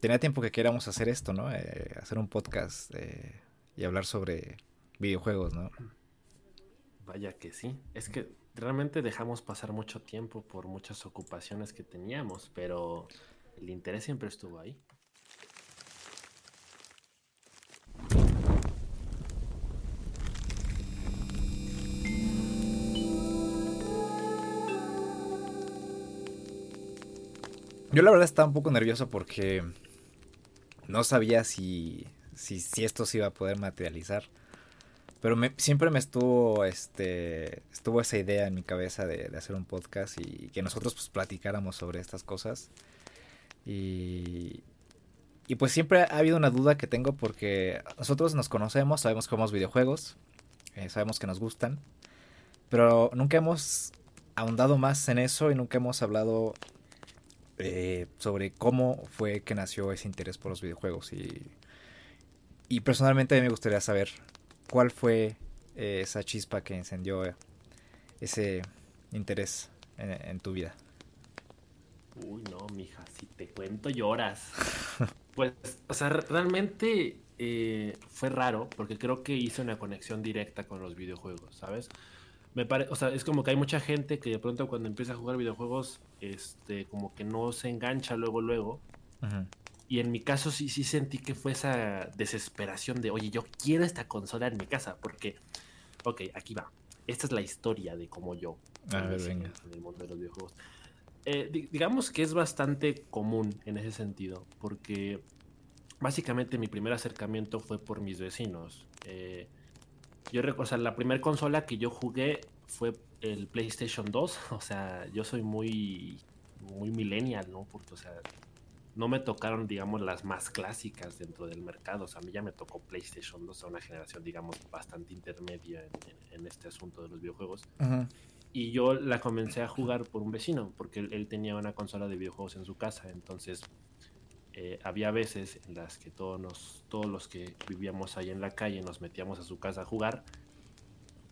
tenía tiempo que queríamos hacer esto, ¿no? Eh, hacer un podcast eh, y hablar sobre videojuegos, ¿no? Vaya que sí. Es que realmente dejamos pasar mucho tiempo por muchas ocupaciones que teníamos, pero el interés siempre estuvo ahí. Yo la verdad estaba un poco nervioso porque no sabía si, si, esto se iba a poder materializar. Pero siempre me estuvo, este, estuvo esa idea en mi cabeza de, hacer un podcast y que nosotros pues platicáramos sobre estas cosas. Y, y pues siempre ha habido una duda que tengo porque nosotros nos conocemos, sabemos que jugamos videojuegos, eh, sabemos que nos gustan, pero nunca hemos ahondado más en eso y nunca hemos hablado eh, sobre cómo fue que nació ese interés por los videojuegos. Y, y personalmente a mí me gustaría saber cuál fue eh, esa chispa que encendió ese interés en, tu vida. Uy, no, mija, si te cuento lloras. pues, o sea, realmente eh, fue raro porque creo que hice una conexión directa con los videojuegos, ¿sabes? Me o sea, es como que hay mucha gente que de pronto cuando empieza a jugar videojuegos, este, como que no se engancha luego, luego. Y en mi caso sí, sí sentí que fue esa desesperación de, oye, yo quiero esta consola en mi casa, porque, ok, aquí va. Esta es la historia de cómo yo a ver, venga. en el mundo de los videojuegos. Eh, digamos que es bastante común en ese sentido, porque básicamente mi primer acercamiento fue por mis vecinos. Eh, yo recuerdo, o sea, la primera consola que yo jugué fue el PlayStation 2. O sea, yo soy muy, muy millennial, ¿no? Porque, o sea, no me tocaron, digamos, las más clásicas dentro del mercado. O sea, a mí ya me tocó PlayStation 2, a una generación, digamos, bastante intermedia en, este asunto de los videojuegos. Y yo la comencé a jugar por un vecino, porque él, tenía una consola de videojuegos en su casa. Entonces, eh, había veces en las que todos, nos, todos los que vivíamos ahí en la calle nos metíamos a su casa a jugar.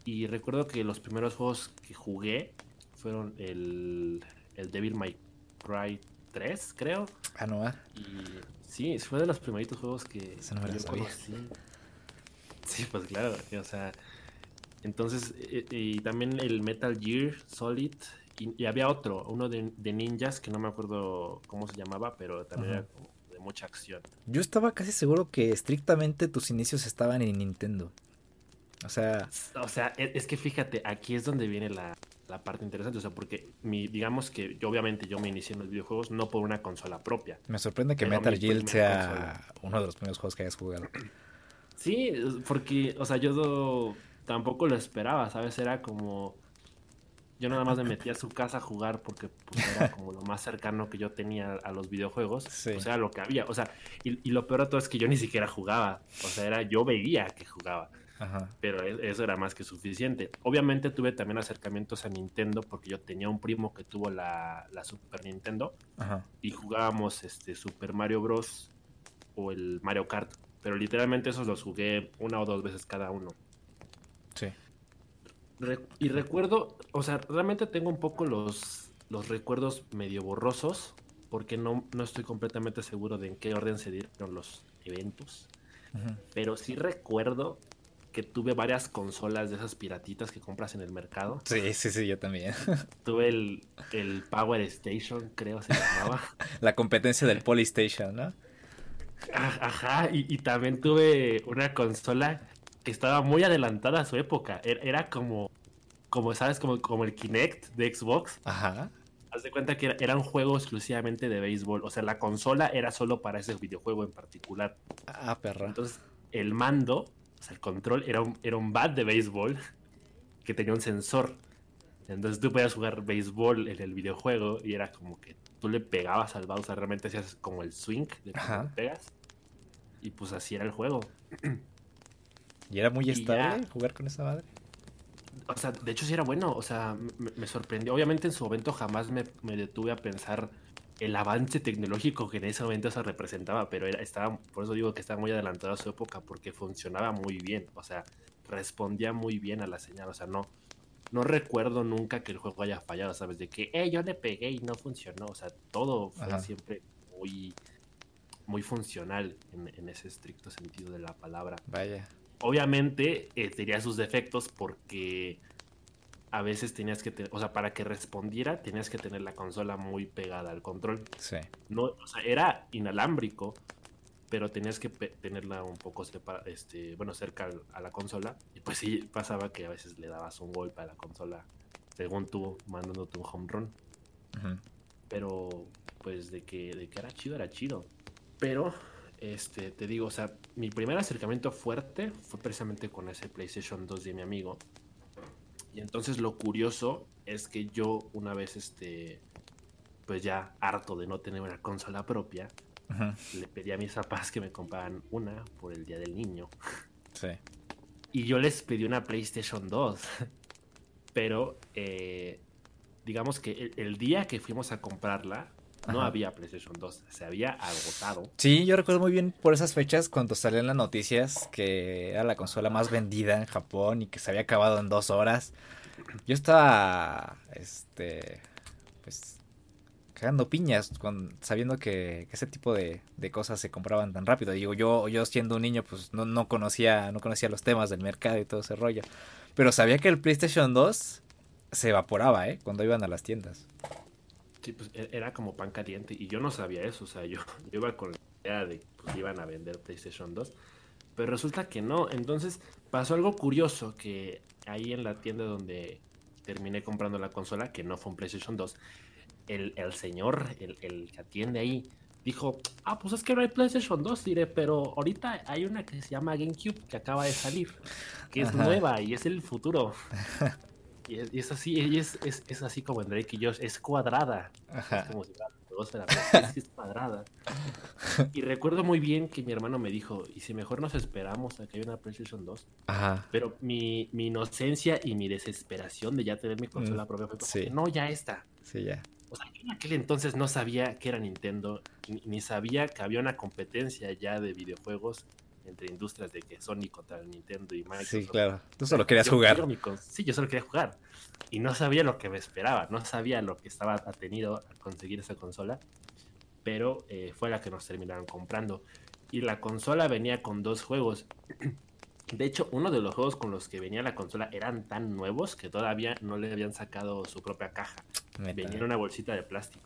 Y recuerdo que los primeros juegos que jugué fueron el, el Devil May Cry 3, creo. Ah, no, ¿eh? Y sí, fue de los primeritos juegos que, yo conocí. Sí, pues claro, o sea, entonces, eh, y, también el Metal Gear Solid, y, había otro, uno de, ninjas, que no me acuerdo cómo se llamaba, pero también era como mucha acción. Yo estaba casi seguro que estrictamente tus inicios estaban en Nintendo. O sea. O sea, e, es que fíjate, aquí es donde viene la, parte interesante. O sea, porque mi, digamos que yo obviamente yo me inicié en los videojuegos no por una consola propia. Me sorprende que Metal Gear sea uno de los primeros juegos que hayas jugado. Sí, porque, o sea, yo tampoco lo esperaba, ¿sabes? Era como yo nada más me metí a su casa a jugar porque pues, era como lo más cercano que yo tenía a los videojuegos. O sea, lo que había. O sea, y, lo peor de todo es que yo ni siquiera jugaba. O sea, era yo veía que jugaba. Pero e, eso era más que suficiente. Obviamente tuve también acercamientos a Nintendo porque yo tenía un primo que tuvo la, Super Nintendo y jugábamos este Super Mario Bros. o el Mario Kart. Pero literalmente esos los jugué una o dos veces cada uno. Sí y recuerdo, o sea, realmente tengo un poco los, los recuerdos medio borrosos, porque no, no estoy completamente seguro de en qué orden se dieron los eventos. Pero sí recuerdo que tuve varias consolas de esas piratitas que compras en el mercado. Sí, sí, sí, yo también. Tuve el, el Power Station, creo se llamaba. La competencia del Polystation, ¿no? Ajá, y, y, también tuve una consola estaba muy adelantada a su época. Er, era, como, como, ¿sabes? Como, como el Kinect de Xbox. Ajá. Haz de cuenta que era, un juego exclusivamente de béisbol. O sea, la consola era solo para ese videojuego en particular. Ah, perra. Entonces, el mando, o sea, el control, era un, era un bat de béisbol que tenía un sensor. Entonces tú podías jugar béisbol en el videojuego y era como que tú le pegabas al bat, o sea, realmente hacías como el swing de pegas. Y pues así era el juego. ¿Y era muy estable jugar con esa madre? O sea, de hecho sí era bueno, o sea, me, sorprendió. Obviamente en su momento jamás me, detuve a pensar el avance tecnológico que en ese momento se representaba, pero era, estaba, por eso digo que estaba muy adelantado a su época, porque funcionaba muy bien, o sea, respondía muy bien a la señal, o sea, no, no recuerdo nunca que el juego haya fallado, ¿sabes? De que, eh, yo le pegué y no funcionó, o sea, todo fue siempre muy muy funcional en, ese estricto sentido de la palabra. Vaya. Obviamente eh, tenía sus defectos porque a veces tenías que, o sea, para que respondiera tenías que tener la consola muy pegada al control. Sí. No, o sea, era inalámbrico, pero tenías que tenerla un poco este, bueno, cerca a la consola. Y pues sí, pasaba que a veces le dabas un golpe a la consola, según tú, mandándote un home run. Pero, pues de que, de que era chido, era chido. Pero, este, te digo, o sea, mi primer acercamiento fuerte fue precisamente con ese PlayStation 2 de mi amigo. Y entonces lo curioso es que yo una vez, este, pues ya harto de no tener una consola propia, le pedí a mis papás que me compraran una por el Día del Niño. Sí. Y yo les pedí una PlayStation 2. Pero, eh, digamos que el, día que fuimos a comprarla, no había PlayStation 2, se había agotado. Sí, yo recuerdo muy bien por esas fechas cuando salían las noticias que era la consola más vendida en Japón y que se había acabado en dos horas. Yo estaba, este, pues, cagando piñas con, sabiendo que, ese tipo de, cosas se compraban tan rápido. Digo, yo, yo siendo un niño, pues no, no, conocía, no conocía los temas del mercado y todo ese rollo. Pero sabía que el PlayStation 2 se evaporaba, ¿eh? Cuando iban a las tiendas. Sí, pues e, era como pan caliente y yo no sabía eso, o sea, yo, iba con la idea de que pues, iban a vender PlayStation 2, pero resulta que no, entonces pasó algo curioso que ahí en la tienda donde terminé comprando la consola, que no fue un PlayStation 2, el, señor, el, el, que atiende ahí, dijo, ah, pues es que no hay PlayStation 2, diré, pero ahorita hay una que se llama GameCube que acaba de salir, que es nueva y es el futuro. Y es, así, y es, es, así como en Drake y Josh, es cuadrada. Es como si fuera es cuadrada. Y recuerdo muy bien que mi hermano me dijo, ¿y si mejor nos esperamos a que haya una PlayStation 2? Ajá. Pero mi, mi inocencia y mi desesperación de ya tener mi consola mm, propia fue como, no, ya está. Sí, ya. O sea, yo en aquel entonces no sabía que era Nintendo, ni sabía que había una competencia ya de videojuegos entre industrias de que Sony contra Nintendo y Microsoft. Sí, claro. Tú solo querías jugar. sí, yo solo quería jugar. Y no sabía lo que me esperaba, no sabía lo que estaba atenido a conseguir esa consola, pero eh, fue la que nos terminaron comprando. Y la consola venía con dos juegos. De hecho, uno de los juegos con los que venía la consola eran tan nuevos que todavía no le habían sacado su propia caja. Venía en una bolsita de plástico.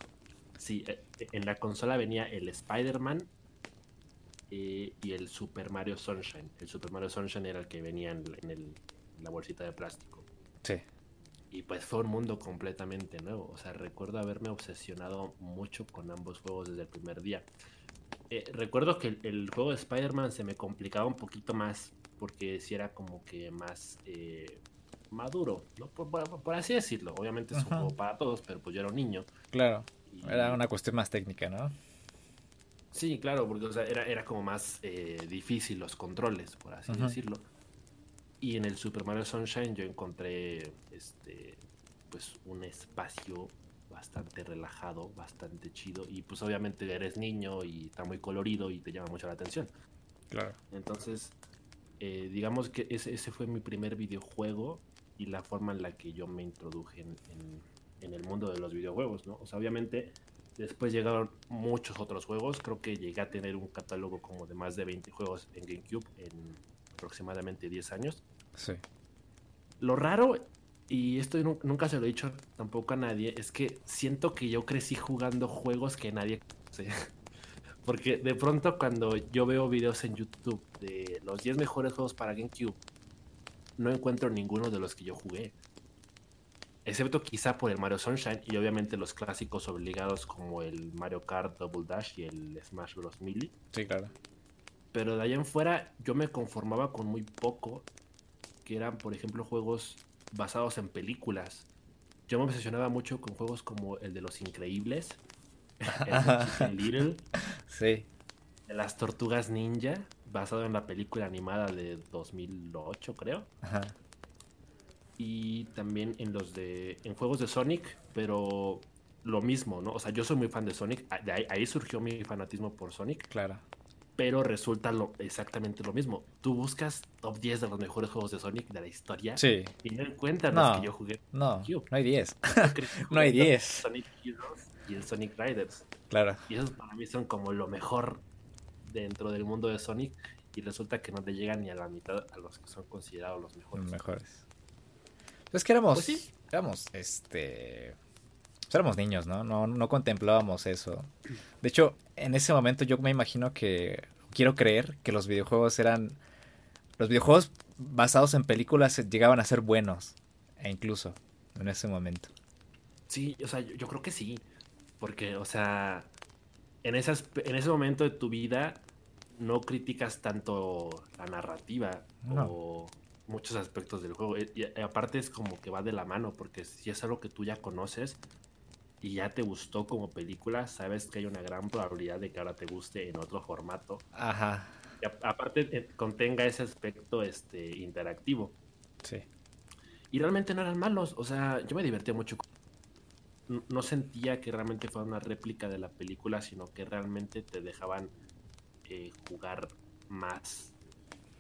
Sí, eh, en la consola venía el Spider-Man eh, y el Super Mario Sunshine. El Super Mario Sunshine era el que venía en, la bolsita de plástico. Sí. Y pues fue un mundo completamente nuevo. O sea, recuerdo haberme obsesionado mucho con ambos juegos desde el primer día. Eh, recuerdo que el, juego de Spider-Man se me complicaba un poquito más porque si era como que más eh, maduro, ¿no? Por, así decirlo. Obviamente es un juego para todos, pero pues yo era un niño. Claro. Era una cuestión más técnica, ¿no? Sí, claro, porque era, era como más eh, difícil los controles, por así decirlo. Y en el Super Mario Sunshine yo encontré este pues un espacio bastante relajado, bastante chido. Y pues obviamente eres niño y está muy colorido y te llama mucho la atención. Claro. Entonces, eh, digamos que ese, ese, fue mi primer videojuego y la forma en la que yo me introduje en, en el mundo de los videojuegos, ¿no? O sea, obviamente Después llegaron muchos otros juegos. Creo que llegué a tener un catálogo como de más de 20 juegos en GameCube en aproximadamente 10 años. Sí. Lo raro, y esto nunca se lo he dicho tampoco a nadie, es que siento que yo crecí jugando juegos que nadie conoce. Porque de pronto cuando yo veo videos en YouTube de los 10 mejores juegos para GameCube, no encuentro ninguno de los que yo jugué excepto quizá por el Mario Sunshine y obviamente los clásicos obligados como el Mario Kart Double Dash y el Smash Bros. Melee. Sí, claro. Pero de ahí en fuera yo me conformaba con muy poco, que eran, por ejemplo, juegos basados en películas. Yo me obsesionaba mucho con juegos como el de Los Increíbles, el Little, sí. de las Tortugas Ninja, basado en la película animada de 2008, creo. Ajá y también en los de en juegos de Sonic, pero lo mismo, ¿no? O sea, yo soy muy fan de Sonic, ahí, surgió mi fanatismo por Sonic. Claro. Pero resulta lo, exactamente lo mismo. Tú buscas top 10 de los mejores juegos de Sonic de la historia sí. y no encuentras los que yo jugué. No, no hay 10. no hay 10. Sonic Heroes y el Sonic Riders. Claro. Y esos para mí son como lo mejor dentro del mundo de Sonic y resulta que no te llegan ni a la mitad a los que son considerados los mejores. Los mejores. Pues que éramos, Pues sí. éramos, este, pues éramos niños, ¿no? ¿no? No contemplábamos eso. De hecho, en ese momento yo me imagino que, quiero creer que los videojuegos eran, los videojuegos basados en películas llegaban a ser buenos, e incluso en ese momento. Sí, o sea, yo, yo creo que sí. Porque, o sea, en, esas, en ese momento de tu vida no criticas tanto la narrativa No. o muchos aspectos del juego. Y, y aparte es como que va de la mano, porque si es algo que tú ya conoces y ya te gustó como película, sabes que hay una gran probabilidad de que ahora te guste en otro formato. Ajá, Y aparte eh, contenga ese aspecto este, interactivo. sí. Y realmente no eran malos. O sea, yo me divertía mucho. No, no sentía que realmente fuera una réplica de la película, sino que realmente te dejaban eh, jugar más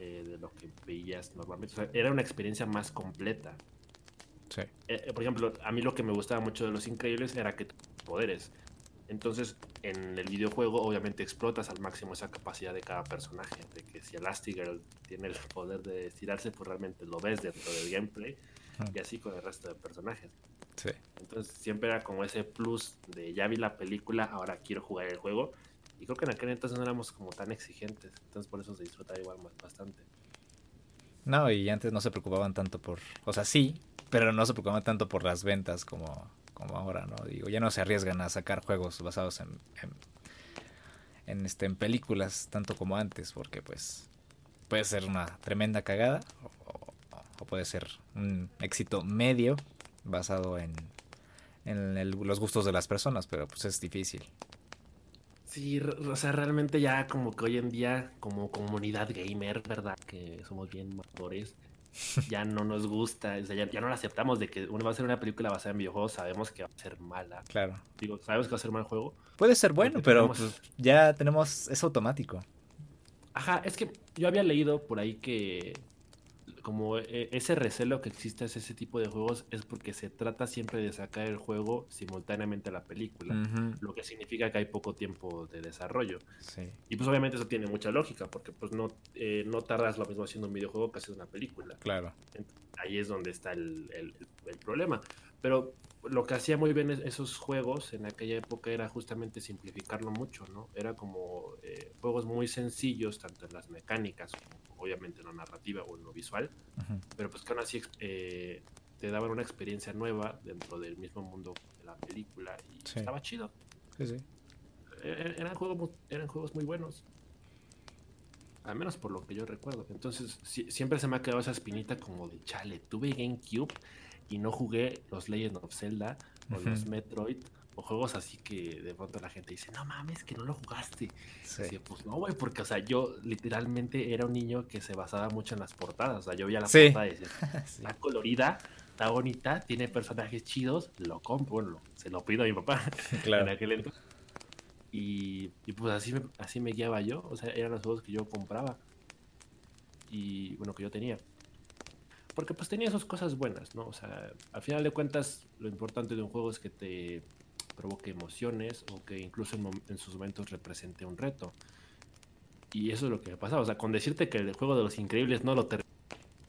eh, de lo que veías normalmente. O sea, era una experiencia más completa. Sí. Eh, eh, por ejemplo, a mí lo que me gustaba mucho de Los Increíbles era que poderes. Entonces, en el videojuego, obviamente explotas al máximo esa capacidad de cada personaje. De que si Elastigirl tiene el poder de estirarse, pues realmente lo ves dentro del gameplay. Ujú. Y así con el resto de personajes. Sí. Entonces, siempre era como ese plus de ya vi la película, ahora quiero jugar el juego. Y creo que en aquel entonces no éramos como tan exigentes. Entonces, por eso se disfrutaba igual bastante. No, y antes no se preocupaban tanto por, o sea, sí, pero no se preocupaban tanto por las ventas como, como ahora, ¿no? Digo, ya no se arriesgan a sacar juegos basados en, en, este, en películas tanto como antes, porque pues puede ser una tremenda cagada o, puede ser un éxito medio basado en, en los gustos de las personas, pero pues es difícil. Sí, o sea, realmente ya como que hoy en día, como comunidad gamer, ¿verdad? Que somos bien madures, ya no nos gusta, o sea, ya, ya no la aceptamos de que uno va a hacer una película basada en videojuegos, sabemos que va a ser mala. Claro. Digo, sabemos que va a ser mal juego. Puede ser bueno, pero tenemos- pues, ya tenemos, es automático. Ajá, es que yo había leído por ahí que como eh, ese recelo que existe hacia ese tipo de juegos es porque se trata siempre de sacar el juego simultáneamente a la película, lo que significa que hay poco tiempo de desarrollo. Sí. Y pues obviamente eso tiene mucha lógica, porque pues no, eh, no tardas lo mismo haciendo un videojuego que haciendo una película. Claro. Ahí es donde está el, el- el problema. Pero lo que hacía muy bien es- esos juegos en aquella época era justamente simplificarlo mucho, ¿no? Era como eh, juegos muy sencillos, tanto en las mecánicas, como obviamente en la narrativa o en lo visual, pero pues que aún así eh, te daban una experiencia nueva dentro del mismo mundo de la película y Sí. estaba chido. Sí, sí. E- Eran juegos, eran juegos muy buenos. Al menos por lo que yo recuerdo. Entonces, si- siempre se me ha quedado esa espinita como de chale. Tuve GameCube y no jugué los Legend of Zelda o los. Metroid o juegos así que de pronto la gente dice, no mames, que no lo jugaste. Sí. Decía, pues no, güey, porque, o sea, yo literalmente era un niño que se basaba mucho en las portadas. O sea, yo veía la Sí. portada y decía, Sí. está colorida, está bonita, tiene personajes chidos, lo compro, bueno, se lo pido a mi papá en Claro. aquel entonces. Y, y pues así me, así me guiaba yo, o sea, eran los juegos que yo compraba y bueno, que yo tenía. Porque pues tenía sus cosas buenas, ¿no? O sea, al final de cuentas, lo importante de un juego es que te provoque emociones o que incluso en, sus momentos represente un reto. Y eso es lo que me pasaba. O sea, con decirte que el juego de los increíbles no lo ter-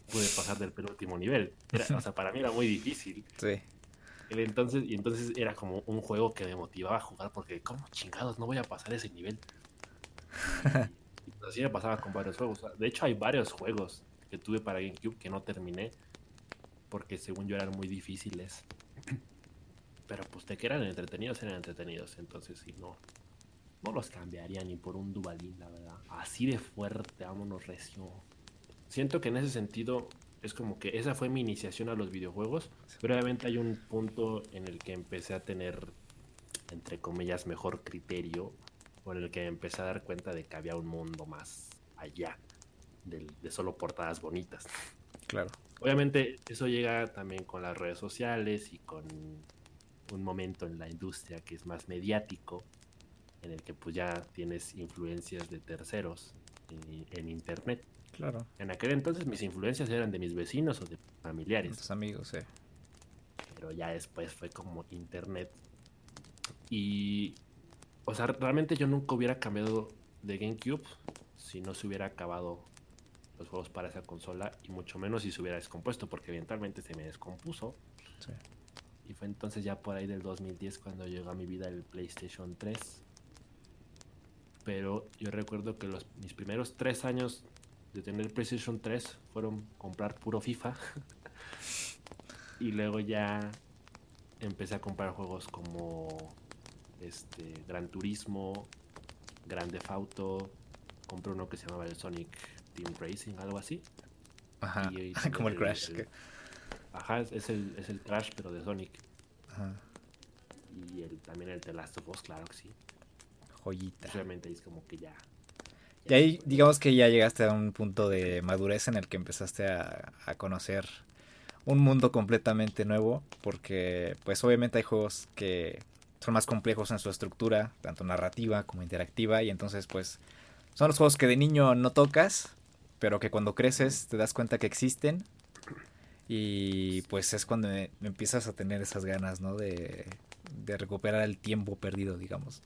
pude pasar del penúltimo nivel. Era- o sea, para mí era muy difícil. Sí. El entonces, y entonces era como un juego que me motivaba a jugar porque, ¿cómo chingados no voy a pasar ese nivel? Y, y así me pasaba con varios juegos. De hecho, hay varios juegos que tuve para GameCube que no terminé porque según yo eran muy difíciles. Pero pues de que eran entretenidos, eran entretenidos. Entonces, sí, no, no los cambiaría ni por un Duvalín, la verdad. Así de fuerte, vámonos recio. Siento que en ese sentido es como que esa fue mi iniciación a los videojuegos, pero obviamente hay un punto en el que empecé a tener, entre comillas, mejor criterio, o en el que empecé a dar cuenta de que había un mundo más allá del- de solo portadas bonitas. Claro. Obviamente eso llega también con las redes sociales y con un momento en la industria que es más mediático, en el que pues ya tienes influencias de terceros en, en internet. Claro. En aquel entonces mis influencias eran de mis vecinos o de familiares, Tus amigos, sí. pero ya después fue como internet. Y, o sea, realmente yo nunca hubiera cambiado de GameCube si no se hubiera acabado los juegos para esa consola y mucho menos si se hubiera descompuesto porque eventualmente se me descompuso. Y fue entonces ya por ahí del 2010 cuando llegó a mi vida el PlayStation 3. Pero yo recuerdo que los, mis primeros tres años de tener PlayStation 3 fueron comprar puro FIFA. y luego ya empecé a comprar juegos como este Gran Turismo, Grande Auto, compré uno que se llamaba el Sonic Team Racing, algo así. Ajá, como el Crash. Ajá, es el, es el Crash, pero de Sonic. Ajá. Y el, también el The Last of Us, claro que sí. Joyita. Realmente es como que ya. Y ahí, digamos que ya llegaste a un punto de madurez en el que empezaste a, a conocer un mundo completamente nuevo, porque pues obviamente hay juegos que son más complejos en su estructura, tanto narrativa como interactiva, y entonces pues son los juegos que de niño no tocas, pero que cuando creces te das cuenta que existen y pues es cuando me, empiezas a tener esas ganas, ¿no? De, de recuperar el tiempo perdido, digamos.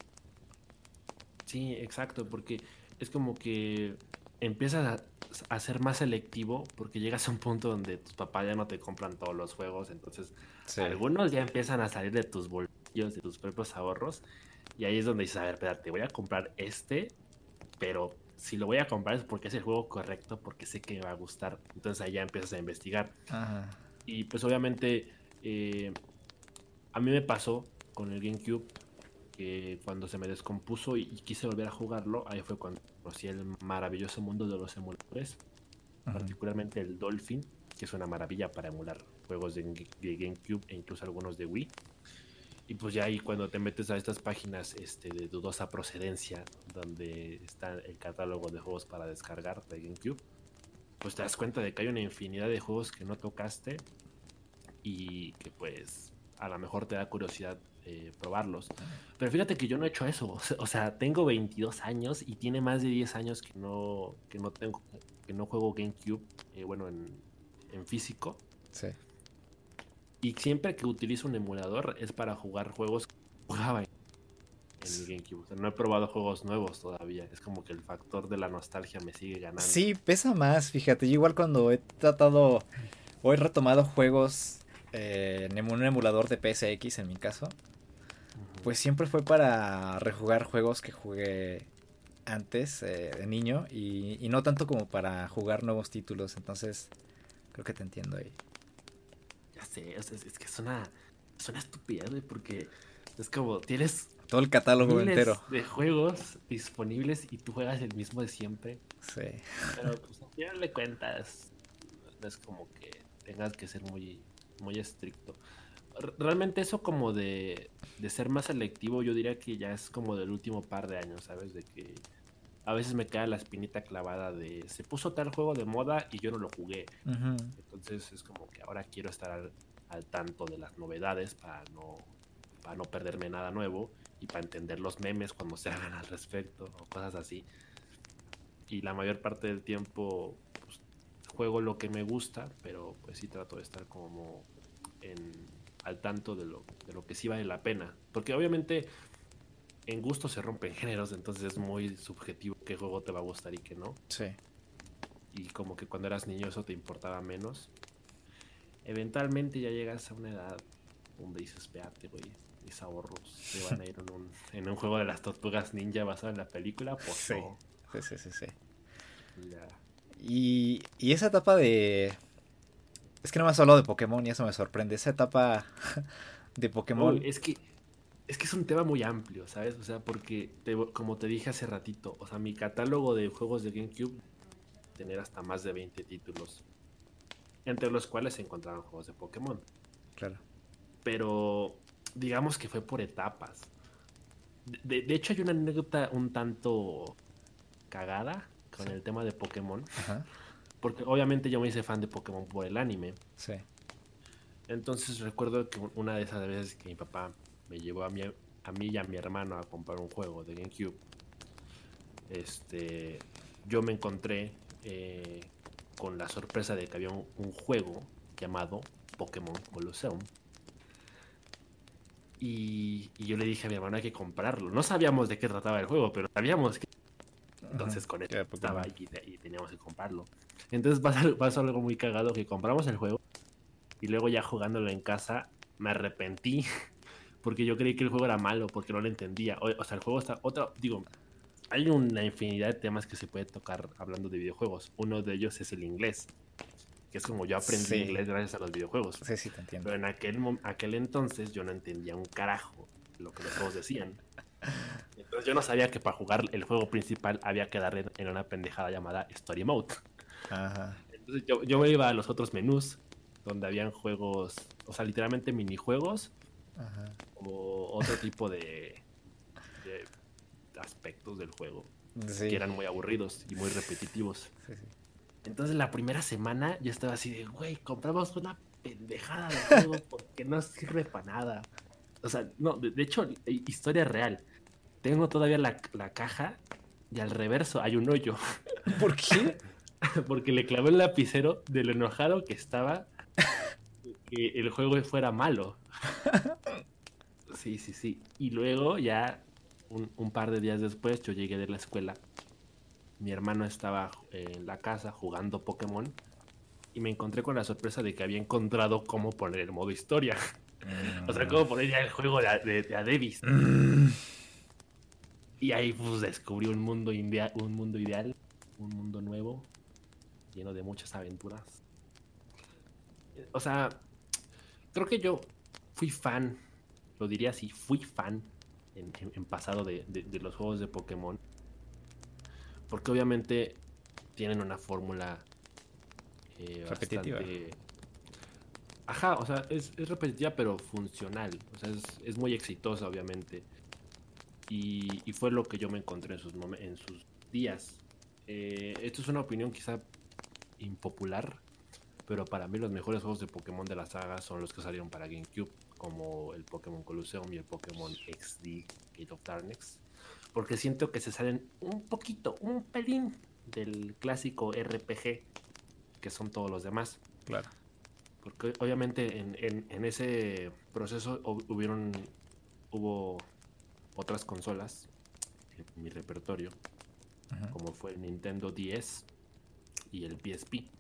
Sí, exacto, porque es como que empiezas a, ser más selectivo porque llegas a un punto donde tus papás ya no te compran todos los juegos, entonces algunos ya empiezan a salir de tus bolsillos, de tus propios ahorros, y ahí es donde dices, a ver, espérate, voy a comprar este, pero si lo voy a comprar es porque es el juego correcto, porque sé que me va a gustar, entonces ya empiezas a investigar. Y pues obviamente eh, a mí me pasó con el GameCube que cuando se me descompuso y, quise volver a jugarlo, ahí fue cuando conocí el maravilloso mundo de los emuladores, particularmente el Dolphin, que es una maravilla para emular juegos de, GameCube e incluso algunos de Wii. Y pues ya ahí cuando te metes a estas páginas este, de dudosa procedencia, donde está el catálogo de juegos para descargar de GameCube, pues te das cuenta de que hay una infinidad de juegos que no tocaste y que pues a lo mejor te da curiosidad eh, probarlos. Pero fíjate que yo no he hecho eso. O sea, tengo 22 años y tiene más de 10 años que no, que no tengo, que no juego GameCube, eh, bueno, en, físico. Sí. Y siempre que utilizo un emulador es para jugar juegos que jugaba en, GameCube. O sea, no he probado juegos nuevos todavía. Es como que el factor de la nostalgia me sigue ganando. Sí, pesa más, fíjate. Yo igual cuando he tratado o he retomado juegos eh, en un emulador de PSX en mi caso, pues siempre fue para rejugar juegos que jugué antes eh, de niño y, no tanto como para jugar nuevos títulos. Entonces, creo que te entiendo ahí. Sé, es, que es una, es una estupidez, porque es como tienes todo el catálogo entero de juegos disponibles y tú juegas el mismo de siempre. Sí. Pero pues al final de cuentas, no es como que tengas que ser muy, muy estricto realmente eso como de, de ser más selectivo, yo diría que ya es como del último par de años, ¿sabes? De que a veces me queda la espinita clavada de se puso tal juego de moda y yo no lo jugué. Entonces es como que ahora quiero estar al, tanto de las novedades para no, para no perderme nada nuevo y para entender los memes cuando se hagan al respecto o cosas así. Y la mayor parte del tiempo pues, juego lo que me gusta, pero pues sí trato de estar como en al tanto de lo, de lo que sí vale la pena. Porque obviamente en gusto se rompen géneros, entonces es muy subjetivo qué juego te va a gustar y qué no. Sí. Y como que cuando eras niño eso te importaba menos. Eventualmente ya llegas a una edad donde dices, espérate, güey, mis ahorros se van a ir en un, en un juego de las tortugas ninja basado en la película, pues sí. Sí, sí, sí, Y, y esa etapa de, es que no me has hablado de Pokémon y eso me sorprende. Esa etapa de Pokémon. es que es que es un tema muy amplio, ¿sabes? O sea, porque como te dije hace ratito, o sea, mi catálogo de juegos de GameCube tener hasta más de 20 títulos, entre los cuales se encontraban juegos de Pokémon. Claro. Pero digamos que fue por etapas. De, de hecho, hay una anécdota un tanto cagada con el tema de Pokémon. Ajá. Porque obviamente yo me hice fan de Pokémon por el anime. Sí. Entonces recuerdo que una de esas veces que mi papá me llevó a mí, a mí y a mi hermano a comprar un juego de GameCube, este, yo me encontré eh, con la sorpresa de que había un, juego llamado Pokémon Colosseum. Y, y, yo le dije a mi hermano hay que comprarlo. No sabíamos de qué trataba el juego, pero sabíamos que Entonces con eso estaba y, y, teníamos que comprarlo. Entonces pasó, pasó algo muy cagado que compramos el juego y luego ya jugándolo en casa me arrepentí porque yo creí que el juego era malo porque no lo entendía. O, sea, el juego está otra, digo, hay una infinidad de temas que se puede tocar hablando de videojuegos. Uno de ellos es el inglés, que es como yo aprendí inglés gracias a los videojuegos. Sí, sí, te entiendo. Pero en aquel, aquel entonces yo no entendía un carajo lo que los juegos decían. Entonces yo no sabía que para jugar el juego principal había que darle en una pendejada llamada Story Mode. Ajá. Entonces yo, yo me iba a los otros menús donde habían juegos, o sea, literalmente minijuegos Ajá. o otro tipo de, aspectos del juego que eran muy aburridos y muy repetitivos. Entonces la primera semana yo estaba así de, güey, compramos una pendejada de juego porque no sirve para nada. O sea, no, de, hecho, historia real. Tengo todavía la, la, caja y al reverso hay un hoyo. ¿Por qué? porque le clavé el lapicero de lo enojado que estaba que el juego fuera malo. Sí, sí, sí. Y luego ya un, par de días después yo llegué de la escuela. Mi hermano estaba en la casa jugando Pokémon y me encontré con la sorpresa de que había encontrado cómo poner el modo historia. o sea, cómo poner ya el juego de, de, Adebis. Mm. Y ahí pues descubrí un mundo, un mundo ideal, un mundo nuevo, lleno de muchas aventuras. O sea, creo que yo fui fan, lo diría así, fui fan en, pasado de, los juegos de Pokémon. Porque obviamente tienen una fórmula eh, repetitiva. Ajá, o sea, es, repetitiva pero funcional. O sea, es, muy exitosa, obviamente. Y, fue lo que yo me encontré en sus, en sus días. Eh, esto es una opinión quizá impopular, pero para mí los mejores juegos de Pokémon de la saga son los que salieron para GameCube como el Pokémon Colosseum y el Pokémon XD Gate of Darkness, porque siento que se salen un poquito, un pelín del clásico RPG que son todos los demás. Claro. Porque obviamente en, ese proceso hubieron, hubo otras consolas en mi repertorio, como fue el Nintendo 10 y el PSP.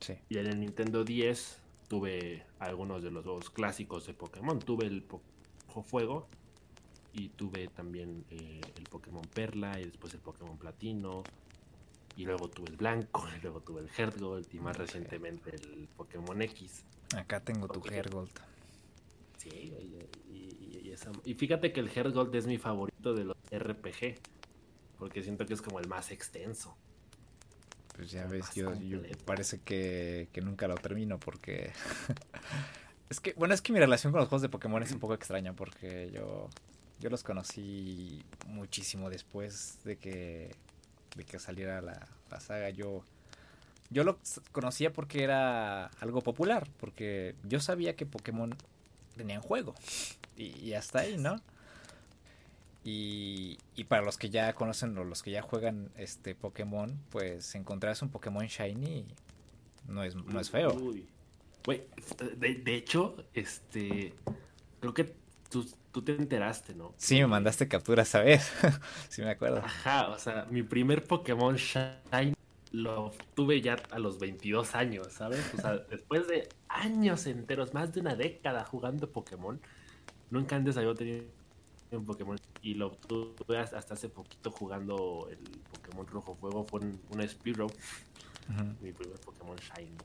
Sí. Y en el Nintendo 10 tuve algunos de los dos clásicos de Pokémon. Tuve el Fuego y tuve también eh, el Pokémon Perla y después el Pokémon Platino. Y luego tuve el Blanco, y luego tuve el Hergold y más recientemente el Pokémon X. Acá tengo tu Hergold. Sí, y, y, fíjate que el Hergold es mi favorito de los RPG, porque siento que es como el más extenso pues ya ves, yo, parece que, nunca lo termino porque... es que, bueno, es que mi relación con los juegos de Pokémon es un poco extraña porque yo, yo los conocí muchísimo después de que, de que saliera la, saga. Yo, yo lo conocía porque era algo popular, porque yo sabía que Pokémon tenía un juego. Y, y hasta ahí, ¿no? Y, para los que ya conocen o los que ya juegan este Pokémon, pues encontrarse un Pokémon Shiny no es, no es feo. de, hecho, este creo que tú, te enteraste, ¿no? Sí, me mandaste captura esa vez. sí me acuerdo. Ajá, o sea, mi primer Pokémon Shiny lo tuve ya a los 22 años, ¿sabes? O sea, después de años enteros, más de una década jugando Pokémon, nunca antes había tenido un Pokémon y lo tuve hasta hace poquito jugando el Pokémon Rojo Fuego, fue un, un Spearow, mi primer Pokémon Shiny.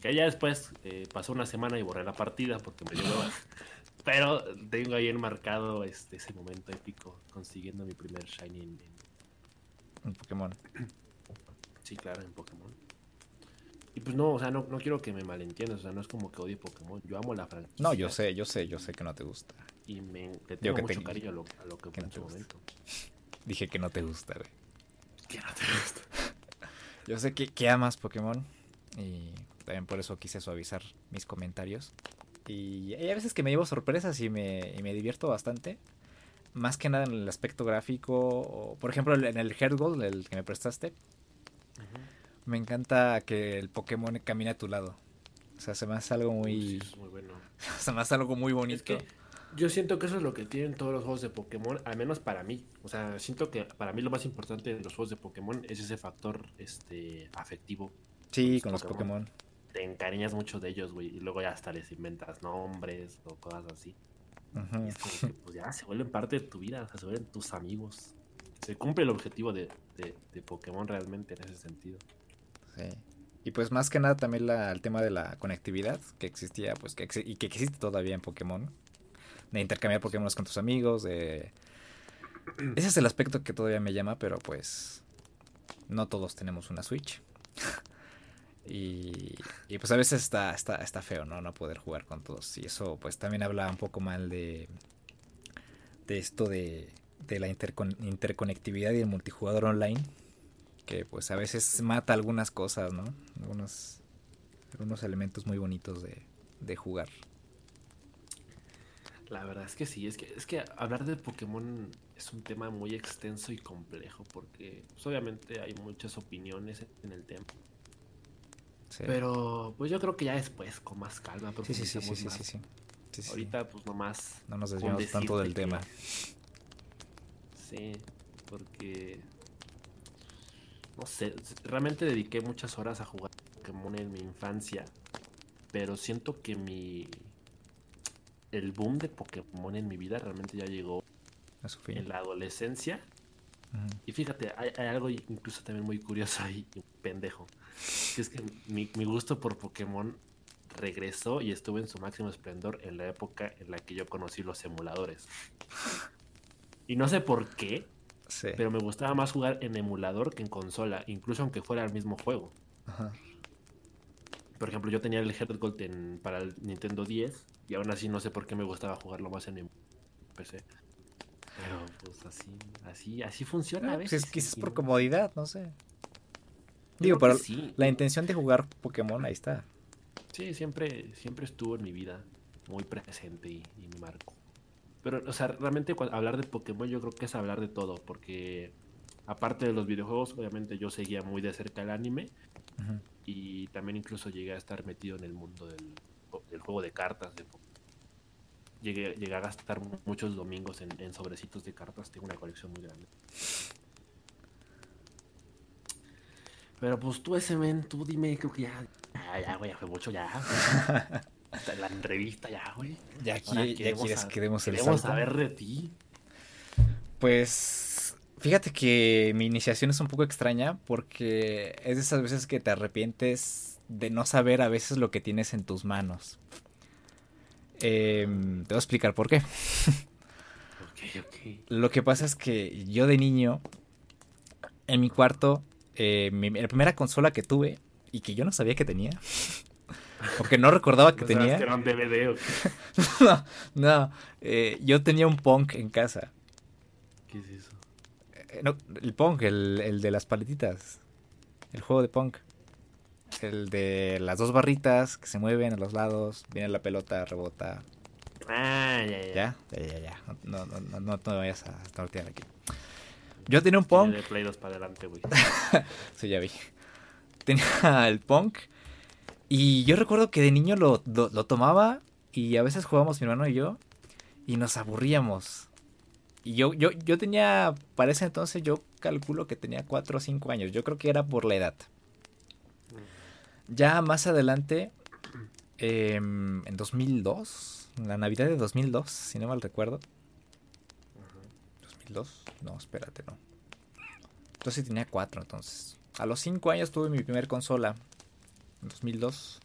Que ya después eh, pasó una semana y borré la partida porque me dio Pero tengo ahí enmarcado este, ese momento épico consiguiendo mi primer Shiny en, en... Pokémon. Sí, claro, en Pokémon. Y pues no, o sea, no, no quiero que me malentiendas, o sea, no es como que odie Pokémon, yo amo la franquicia. No, yo sé, yo sé, yo sé que no te gusta. Y me le tengo mucho cariño a lo, a lo que, fue en su momento. Dije que no te gusta, güey. Que no te gusta. yo sé que, que amas Pokémon y también por eso quise suavizar mis comentarios. Y hay a veces que me llevo sorpresas y me, y me divierto bastante. Más que nada en el aspecto gráfico. O, por ejemplo, en el Heart el que me prestaste. Me encanta que el Pokémon camine a tu lado. O sea, se me hace algo muy. muy bueno. se me hace algo muy bonito. Yo siento que eso es lo que tienen todos los juegos de Pokémon, al menos para mí. O sea, siento que para mí lo más importante de los juegos de Pokémon es ese factor este, afectivo. Sí, con los Pokémon. Te encariñas mucho de ellos, güey, y luego ya hasta les inventas nombres o cosas así. Y es como que, pues ya se vuelven parte de tu vida, o sea, se vuelven tus amigos. Se cumple el objetivo de, de, Pokémon realmente en ese sentido. Sí. Y pues más que nada también la, el tema de la conectividad que existía, pues que y que existe todavía en Pokémon de intercambiar Pokémon con tus amigos. Ese es el aspecto que todavía me llama, pero pues no todos tenemos una Switch. y, y, pues a veces está, está, está feo, ¿no? No poder jugar con todos. Y eso pues también habla un poco mal de, de esto de, de la interconectividad y el multijugador online. Que pues a veces mata algunas cosas, ¿no? Algunos, algunos elementos muy bonitos de, de jugar. La verdad es que sí, es que, es que hablar de Pokémon es un tema muy extenso y complejo porque pues, obviamente hay muchas opiniones en el tema. Pero pues yo creo que ya después, con más calma, sí, sí, sí, sí, sí, sí, Ahorita pues nomás... No nos desviamos tanto del tema. Sí, porque... No sé, realmente dediqué muchas horas a jugar Pokémon en mi infancia, pero siento que mi el boom de Pokémon en mi vida realmente ya llegó a su fin. en la adolescencia. Y fíjate, hay, algo incluso también muy curioso ahí, pendejo. Que es que mi, gusto por Pokémon regresó y estuvo en su máximo esplendor en la época en la que yo conocí los emuladores. Y no sé por qué, pero me gustaba más jugar en emulador que en consola, incluso aunque fuera el mismo juego. Por ejemplo, yo tenía el Heart Gold para el Nintendo 10 y aún así no sé por qué me gustaba jugarlo más en el PC. Pero pues así, así, así funciona a ah, pues, veces. es quizás por comodidad, no sé. Digo, pero la intención de jugar Pokémon ahí está. Sí, siempre, siempre estuvo en mi vida muy presente y, y me marcó. Pero, o sea, realmente hablar de Pokémon yo creo que es hablar de todo, porque aparte de los videojuegos, obviamente yo seguía muy de cerca el anime y también incluso llegué a estar metido en el mundo del, del juego de cartas. De, llegué, llegué, a gastar muchos domingos en, sobrecitos de cartas. Tengo una colección muy grande. Pero pues tú ese men, tú dime, creo que ya, ya, ya, güey, fue mucho ya. la entrevista ya, güey. Ya, aquí, ya quieres que demos el salto. saber de ti. Pues fíjate que mi iniciación es un poco extraña porque es de esas veces que te arrepientes de no saber a veces lo que tienes en tus manos. Em, te voy a explicar por qué. Lo que pasa es que yo de niño, en mi cuarto, eh, la primera consola que tuve y que yo no sabía que tenía, o que no recordaba que tenía. Que era un DVD, no, no eh, yo tenía un punk en casa. ¿Qué es eso? No, el punk, el, el de las paletitas. El juego de punk. El de las dos barritas que se mueven a los lados, viene la pelota, rebota. Ah, ya, ya. Ya, ya, ya. No, no, no, no, te vayas a tortear aquí. Yo tenía un punk. De Play 2 para adelante, güey. sí, ya vi. Tenía el punk. Y yo recuerdo que de niño lo, lo, lo tomaba y a veces jugábamos mi hermano y yo y nos aburríamos. Y yo, yo, yo tenía, para ese entonces yo calculo que tenía 4 o 5 años. Yo creo que era por la edad. Ya más adelante, em, en 2002, la Navidad de 2002, si no mal recuerdo. ¿2002? No, espérate, no. Entonces tenía cuatro, entonces. A los cinco años tuve mi primer consola. En 2002.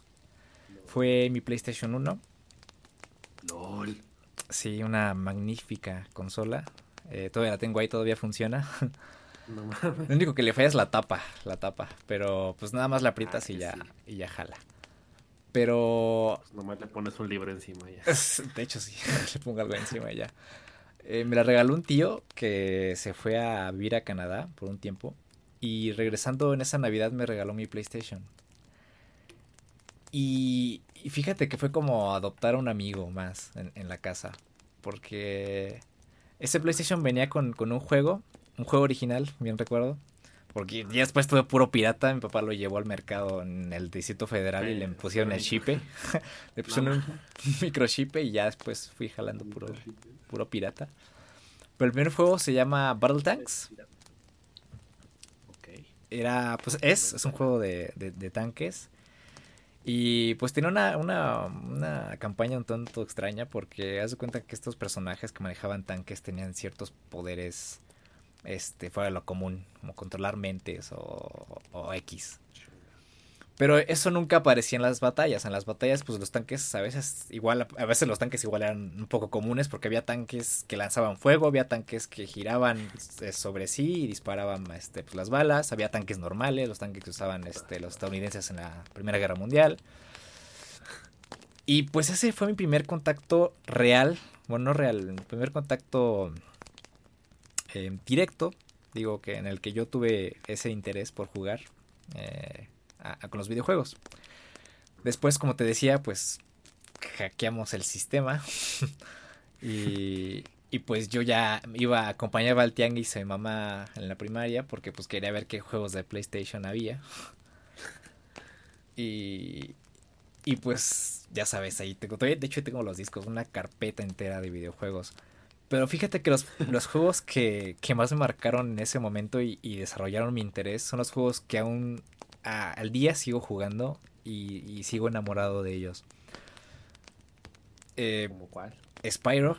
Fue mi PlayStation 1. LOL. Sí, una magnífica consola. Eh, todavía la tengo ahí, todavía funciona. Lo único que le falla es la tapa, la tapa. Pero pues nada más la aprietas ah, y ya, y ya jala. Pero. Pues nomás le pones un libro encima ya. De hecho, sí, le pongo algo encima ya. Eh, me la regaló un tío que se fue a vivir a Canadá por un tiempo. Y regresando en esa Navidad me regaló mi PlayStation. Y, fíjate que fue como adoptar a un amigo más en, en la casa. Porque ese PlayStation venía con, con un juego un juego original, bien recuerdo. Porque ya después tuve puro pirata, mi papá lo llevó al mercado en el Distrito Federal y le pusieron el chipe. le pusieron un microchipe y ya después fui jalando puro, puro pirata. Pero el primer juego se llama Battle Tanks. Era, pues es, es un juego de, de, tanques. Y pues tiene una, una, una, campaña un tanto extraña porque haz de cuenta que estos personajes que manejaban tanques tenían ciertos poderes este, fuera de lo común, como controlar mentes o, o X. Pero eso nunca aparecía en las batallas. En las batallas, pues los tanques a veces igual, a veces los tanques igual eran un poco comunes porque había tanques que lanzaban fuego, había tanques que giraban este, sobre sí y disparaban este, pues, las balas, había tanques normales, los tanques que usaban este, los estadounidenses en la Primera Guerra Mundial. Y pues ese fue mi primer contacto real, bueno, no real, mi primer contacto eh, directo, digo que en el que yo tuve ese interés por jugar eh, con los videojuegos. Después, como te decía, pues hackeamos el sistema y, y, pues yo ya iba, acompañaba al tianguis a mi mamá en la primaria porque pues quería ver qué juegos de PlayStation había. Y, y pues ya sabes, ahí tengo, de hecho tengo los discos, una carpeta entera de videojuegos. Pero fíjate que los, los juegos que, que, más me marcaron en ese momento y, desarrollaron mi interés son los juegos que aún al día sigo jugando y, sigo enamorado de ellos. Eh, ¿Como cuál? Spyro.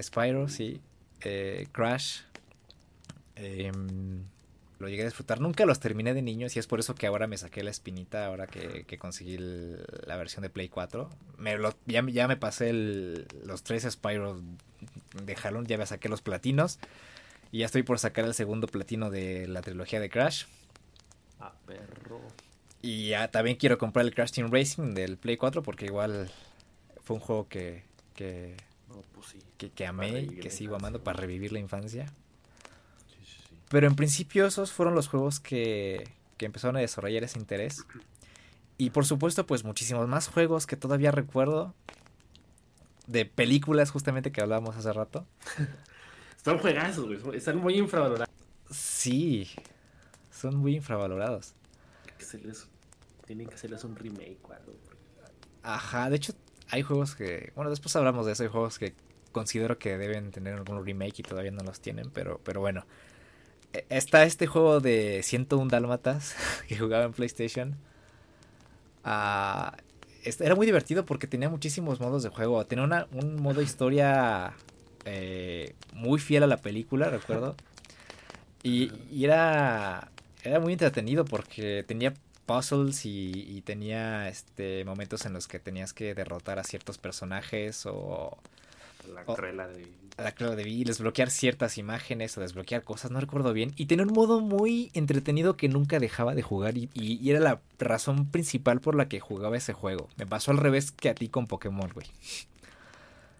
Spyro, sí. Eh, Crash. Em, lo llegué a disfrutar. Nunca los terminé de niño y es por eso que ahora me saqué la espinita, ahora que, conseguí la versión de Play 4. Me ya, ya, me pasé los tres Spyro de jalón, ya me saqué los platinos. Y ya estoy por sacar el segundo platino de la trilogía de Crash. Ah, perro. Y ya también quiero comprar el Crash Team Racing del Play 4 porque igual fue un juego que, que, pues que, que, amé y que sigo amando para revivir la infancia. Pero en principio esos fueron los juegos que, que empezaron a desarrollar ese interés. Y por supuesto, pues muchísimos más juegos que todavía recuerdo de películas justamente que hablábamos hace rato. Son juegazos, güey. Están muy infravalorados. Sí, son muy infravalorados. tienen que hacerles un remake o algo. Ajá, de hecho hay juegos que, bueno, después hablamos de eso, hay juegos que considero que deben tener algún remake y todavía no los tienen, pero, pero bueno. E, está este juego de 101 Dálmatas que jugaba en PlayStation. Ah, era muy divertido porque tenía muchísimos modos de juego. Tenía un modo historia eh, muy fiel a la película, recuerdo. Y, era, era muy entretenido porque tenía puzzles y, tenía este momentos en los que tenías que derrotar a ciertos personajes o... La crela de la de desbloquear ciertas imágenes o desbloquear cosas, no recuerdo bien. Y tenía un modo muy entretenido que nunca dejaba de jugar y, era la razón principal por la que jugaba ese juego. Me pasó al revés que a ti con Pokémon, güey.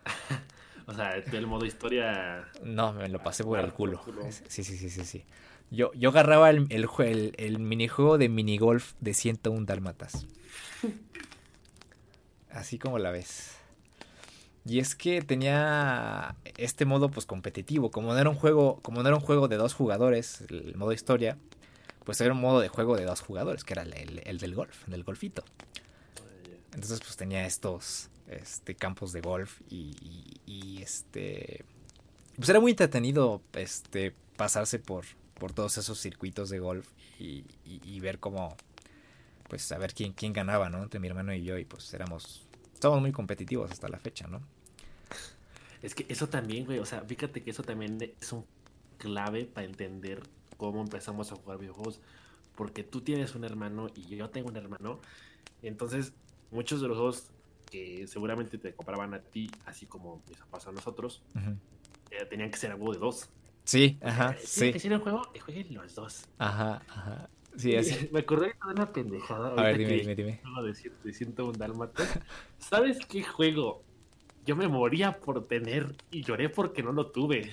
o sea, el modo historia... No, me lo pasé por el culo. Sí, sí, sí, sí, sí. Yo, yo agarraba el, el, el, el minijuego de minigolf de 101 dálmatas. Así como la ves. Y es que tenía este modo pues competitivo. Como no era un juego, como no era un juego de dos jugadores, el modo historia, pues era un modo de juego de dos jugadores, que era el, del golf, del golfito. Entonces pues tenía estos este, campos de golf y, este... Pues era muy entretenido este, pasarse por, por todos esos circuitos de golf y, y, ver cómo, pues a ver quién, quién ganaba, ¿no? Entre mi hermano y yo y pues éramos, estábamos muy competitivos hasta la fecha, ¿no? Es que eso también, güey, o sea, fíjate que eso también es un clave para entender cómo empezamos a jugar videojuegos. Porque tú tienes un hermano y yo tengo un hermano. Entonces, muchos de los juegos que seguramente te compraban a ti, así como les pasado a nosotros, eh, tenían que ser algo de dos. Sí, ajá, sí. Que si el juego, que jueguen los dos. Ajá, ajá. Sí, así. Me acordé de una pendejada. A ver, dime, dime, dime. De, de un Dálmatas. ¿Sabes qué juego yo me moría por tener y lloré porque no lo tuve.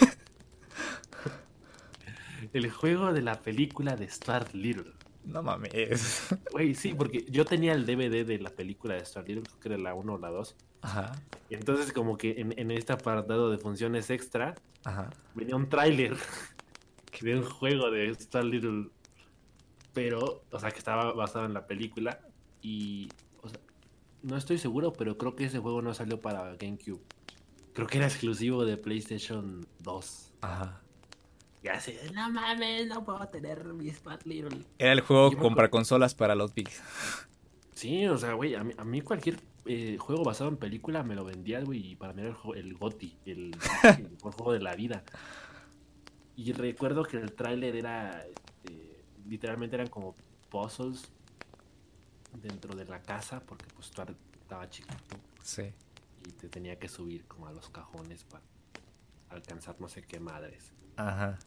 el juego de la película de Star Little. No mames. Güey, sí, porque yo tenía el DVD de la película de Star Little, creo que era la 1 o la 2. Ajá. Y entonces como que en, en este apartado de funciones extra, venía un tráiler. de un juego de Star Little. Pero, o sea, que estaba basado en la película. Y, o sea, no estoy seguro, pero creo que ese juego no salió para GameCube. Creo que era exclusivo de PlayStation 2. Ajá. Y así, no mames, no puedo tener mi Star Little. Era el juego compra consolas para los bigs. Sí, o sea, güey, a mí, a mí cualquier eh, juego basado en película me lo vendía, güey, y para mí era el, el GOTI, el, el, juego de la vida. Y recuerdo que el tráiler era, este, literalmente eran como puzzles dentro de la casa, porque pues tú estaba chiquito. Sí. Y te tenía que subir como a los cajones para alcanzar no sé qué madres. Ajá.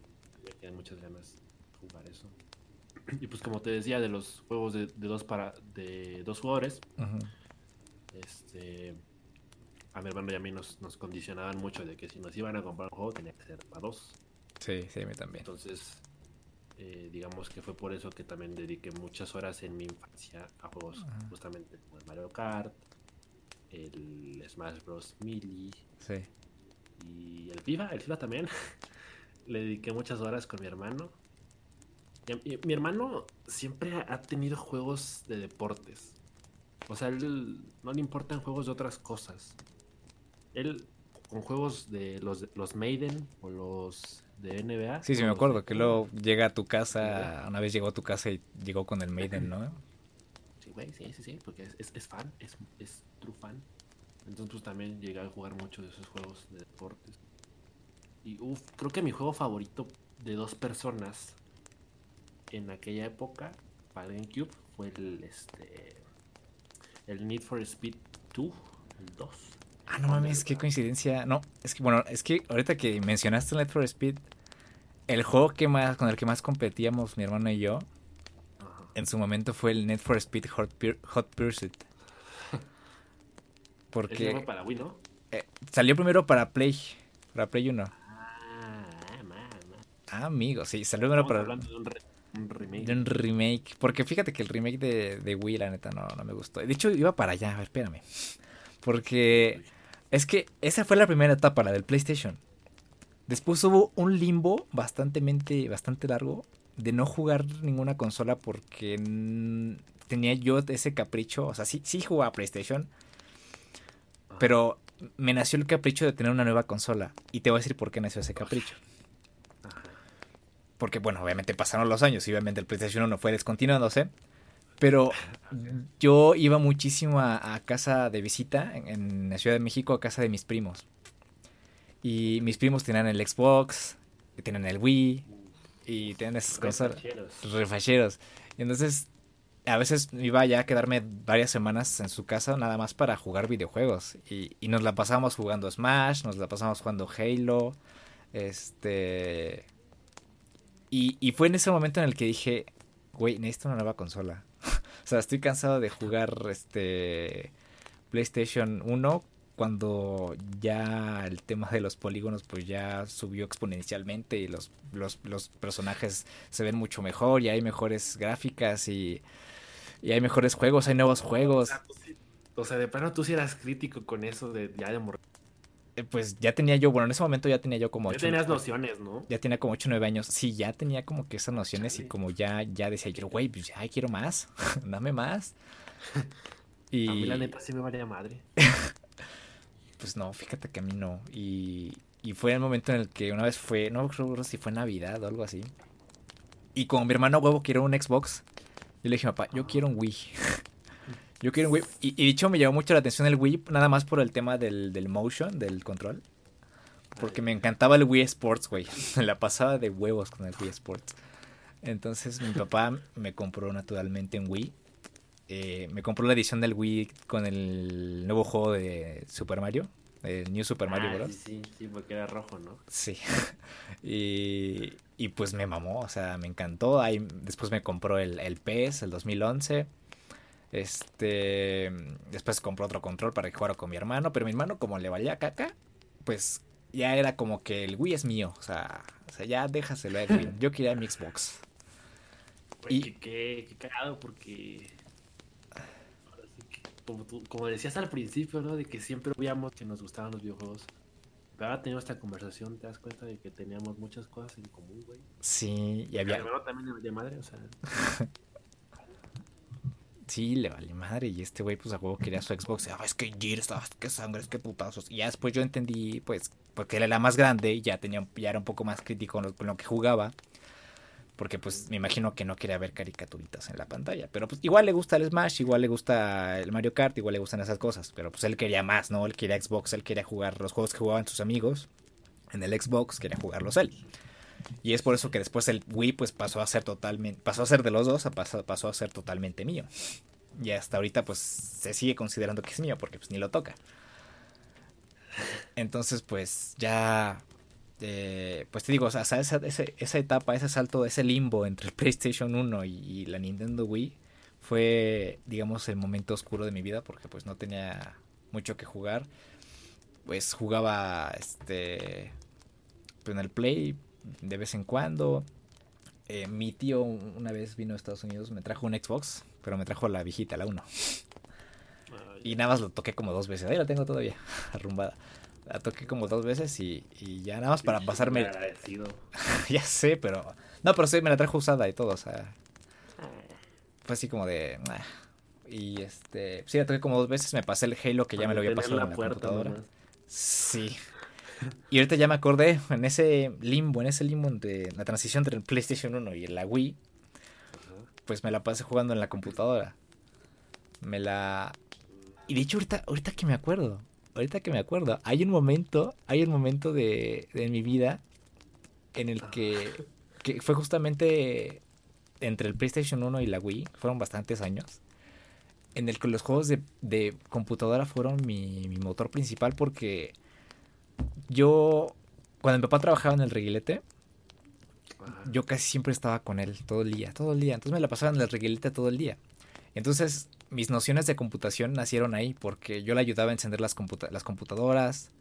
Me quedan muchas ganas de jugar eso. Y pues como te decía, de los juegos de, de dos para de dos jugadores, Ajá. Este a mi hermano y a mí nos, nos condicionaban mucho de que si nos iban a comprar un juego tenía que ser para dos. Sí, sí, a mí también. Entonces, eh, digamos que fue por eso que también dediqué muchas horas en mi infancia a juegos Ajá. justamente como el Mario Kart, el Smash Bros. Melee Sí. y el FIFA, el FIFA también. Le dediqué muchas horas con mi hermano. Y, a- y mi hermano siempre ha tenido juegos de deportes. O sea, él no le importan juegos de otras cosas. Él con juegos de los, los Maiden o los de NBA. Sí, sí, me acuerdo que luego llega a tu casa, una vez llegó a tu casa y llegó con el Maiden, ¿no? Sí, güey, sí, sí, sí, porque es, es, es fan, es, es true fan. Entonces pues, también llegué a jugar mucho de esos juegos de deportes. Y uff, creo que mi juego favorito de dos personas en aquella época para GameCube fue el este el Need for Speed 2, el 2. Ah, no mames, qué coincidencia. No, es que bueno, es que ahorita que mencionaste el Need for Speed, el juego que más, con el que más competíamos mi hermano y yo, Ajá. en su momento fue el Need for Speed Hot, Pur- Hot Pursuit. Porque para Wii, ¿no? eh, salió primero para Play, para Play 1. Ah, man, man. Ah, amigo, sí, salió primero para hablando de un, re- un remake. de un remake. Porque fíjate que el remake de, de Wii, la neta, no, no me gustó. De hecho, iba para allá, a ver, espérame. Porque es que esa fue la primera etapa, la del PlayStation. Después hubo un limbo bastante, bastante largo de no jugar ninguna consola porque tenía yo ese capricho. O sea, sí, sí jugaba PlayStation, Ajá. pero me nació el capricho de tener una nueva consola. Y te voy a decir por qué nació ese capricho. Porque, bueno, obviamente pasaron los años y obviamente el PlayStation 1 fue descontinuándose. Pero yo iba muchísimo a, a casa de visita en, en la Ciudad de México, a casa de mis primos. Y mis primos tenían el Xbox, tenían el Wii y tenían esas Refacheros. refacheros. Y entonces, a veces iba ya a quedarme varias semanas en su casa nada más para jugar videojuegos. Y, y nos la pasábamos jugando Smash, nos la pasábamos jugando Halo. Este. Y, y fue en ese momento en el que dije, güey, necesito una nueva consola. o sea, estoy cansado de jugar este PlayStation 1 cuando ya el tema de los polígonos pues ya subió exponencialmente y los, los, personajes se ven mucho mejor y hay mejores gráficas y, y hay mejores juegos, hay nuevos juegos. O sea, de plano tú sí eras crítico con eso de ya de morir. Eh, Pues ya tenía yo, bueno, en ese momento ya tenía yo como Ya ocho- tenías nociones, ¿no? ya tenía como 8 o 9 años. Sí, ya tenía como que esas nociones y como ya, ya decía yo, güey, pues ya quiero más, dame más. A mí Y la neta sí me valía madre. pues no, fíjate que a mí no. Y, y fue el momento en el que una vez fue, no recuerdo si fue Navidad o algo así. Y como mi hermano huevo quiere un Xbox, yo le dije, papá, yo quiero un Wii. Yo quiero un Wii. Y, hecho me llamó mucho la atención el Wii, nada más por el tema del, del motion, del control. Porque me encantaba el Wii Sports, güey. Me la pasaba de huevos con el Wii Sports. Entonces mi papá me compró naturalmente un Wii. Eh, me compró la edición del Wii con el nuevo juego de Super Mario. El New Super Mario Ah, Bros. Sí, sí, sí, porque era rojo, ¿no? Sí. y, y pues me mamó, o sea, me encantó. Ahí, después me compró el, el PES, el 2011. Este. Después compró otro control para que jugara con mi hermano. Pero mi hermano, como le valía caca, pues ya era como que el Wii es mío. O sea, o sea ya déjaselo a Edwin. Yo quería mi Xbox. Y- qué, cagado porque... ahora sí que, como, tú- como decías al principio, ¿no? De que siempre veíamos que nos gustaban los videojuegos. Pero ahora teniendo esta conversación, te das cuenta de que teníamos muchas cosas en común, güey. Sí, y había. También de madre, o sea. sí, le vale madre. Y este güey, pues a juego quería su Xbox. Ah, es que Gears, ah, que sangre, es que putazos. Y ya después yo entendí, pues, porque él era más grande y ya, tenía, ya era un poco más crítico con lo, que jugaba. Porque pues me imagino que no quería ver caricaturitas en la pantalla. Pero pues igual le gusta el Smash, igual le gusta el Mario Kart, igual le gustan esas cosas. Pero pues él quería más, ¿no? Él quería Xbox, él quería jugar los juegos que jugaban sus amigos. En el Xbox quería jugarlos él. Y es por eso que después el Wii pues pasó a ser totalmente, pasó a ser de los dos, pasó, pasó a ser totalmente mío. Y hasta ahorita pues se sigue considerando que es mío porque pues ni lo toca. Entonces pues ya, eh, pues te digo, o sea, esa, esa, etapa, ese salto, ese limbo entre el PlayStation 1 y, la Nintendo Wii fue, digamos, el momento oscuro de mi vida porque pues no tenía mucho que jugar. Pues jugaba este pues, en el Play, de vez en cuando. Eh, mi tío una vez vino a Estados Unidos, me trajo un Xbox, pero me trajo la viejita, la 1. y nada más lo toqué como dos veces. Ahí la tengo todavía, arrumbada. La toqué como dos veces y, ya nada más para pasarme. ya sé, pero. No, pero sí, me la trajo usada y todo, o sea. Fue así como de. Y este. Sí, la toqué como dos veces. Me pasé el Halo que ya me lo había pasado en la computadora. Sí. Y ahorita ya me acordé, en ese limbo, en ese limbo de la transición entre el PlayStation 1 y la Wii, pues me la pasé jugando en la computadora. Me la... Y de hecho ahorita, ahorita que me acuerdo, ahorita que me acuerdo, hay un momento, hay un momento de, de mi vida en el que, que fue justamente entre el PlayStation 1 y la Wii, fueron bastantes años, en el que los juegos de, de computadora fueron mi, mi motor principal porque yo, cuando mi papá trabajaba en el reguilete, yo casi siempre estaba con él todo el día, todo el día. Entonces me la pasaba en el reguilete todo el día. Entonces mis nociones de computación nacieron ahí porque yo le ayudaba a encender las, las computadoras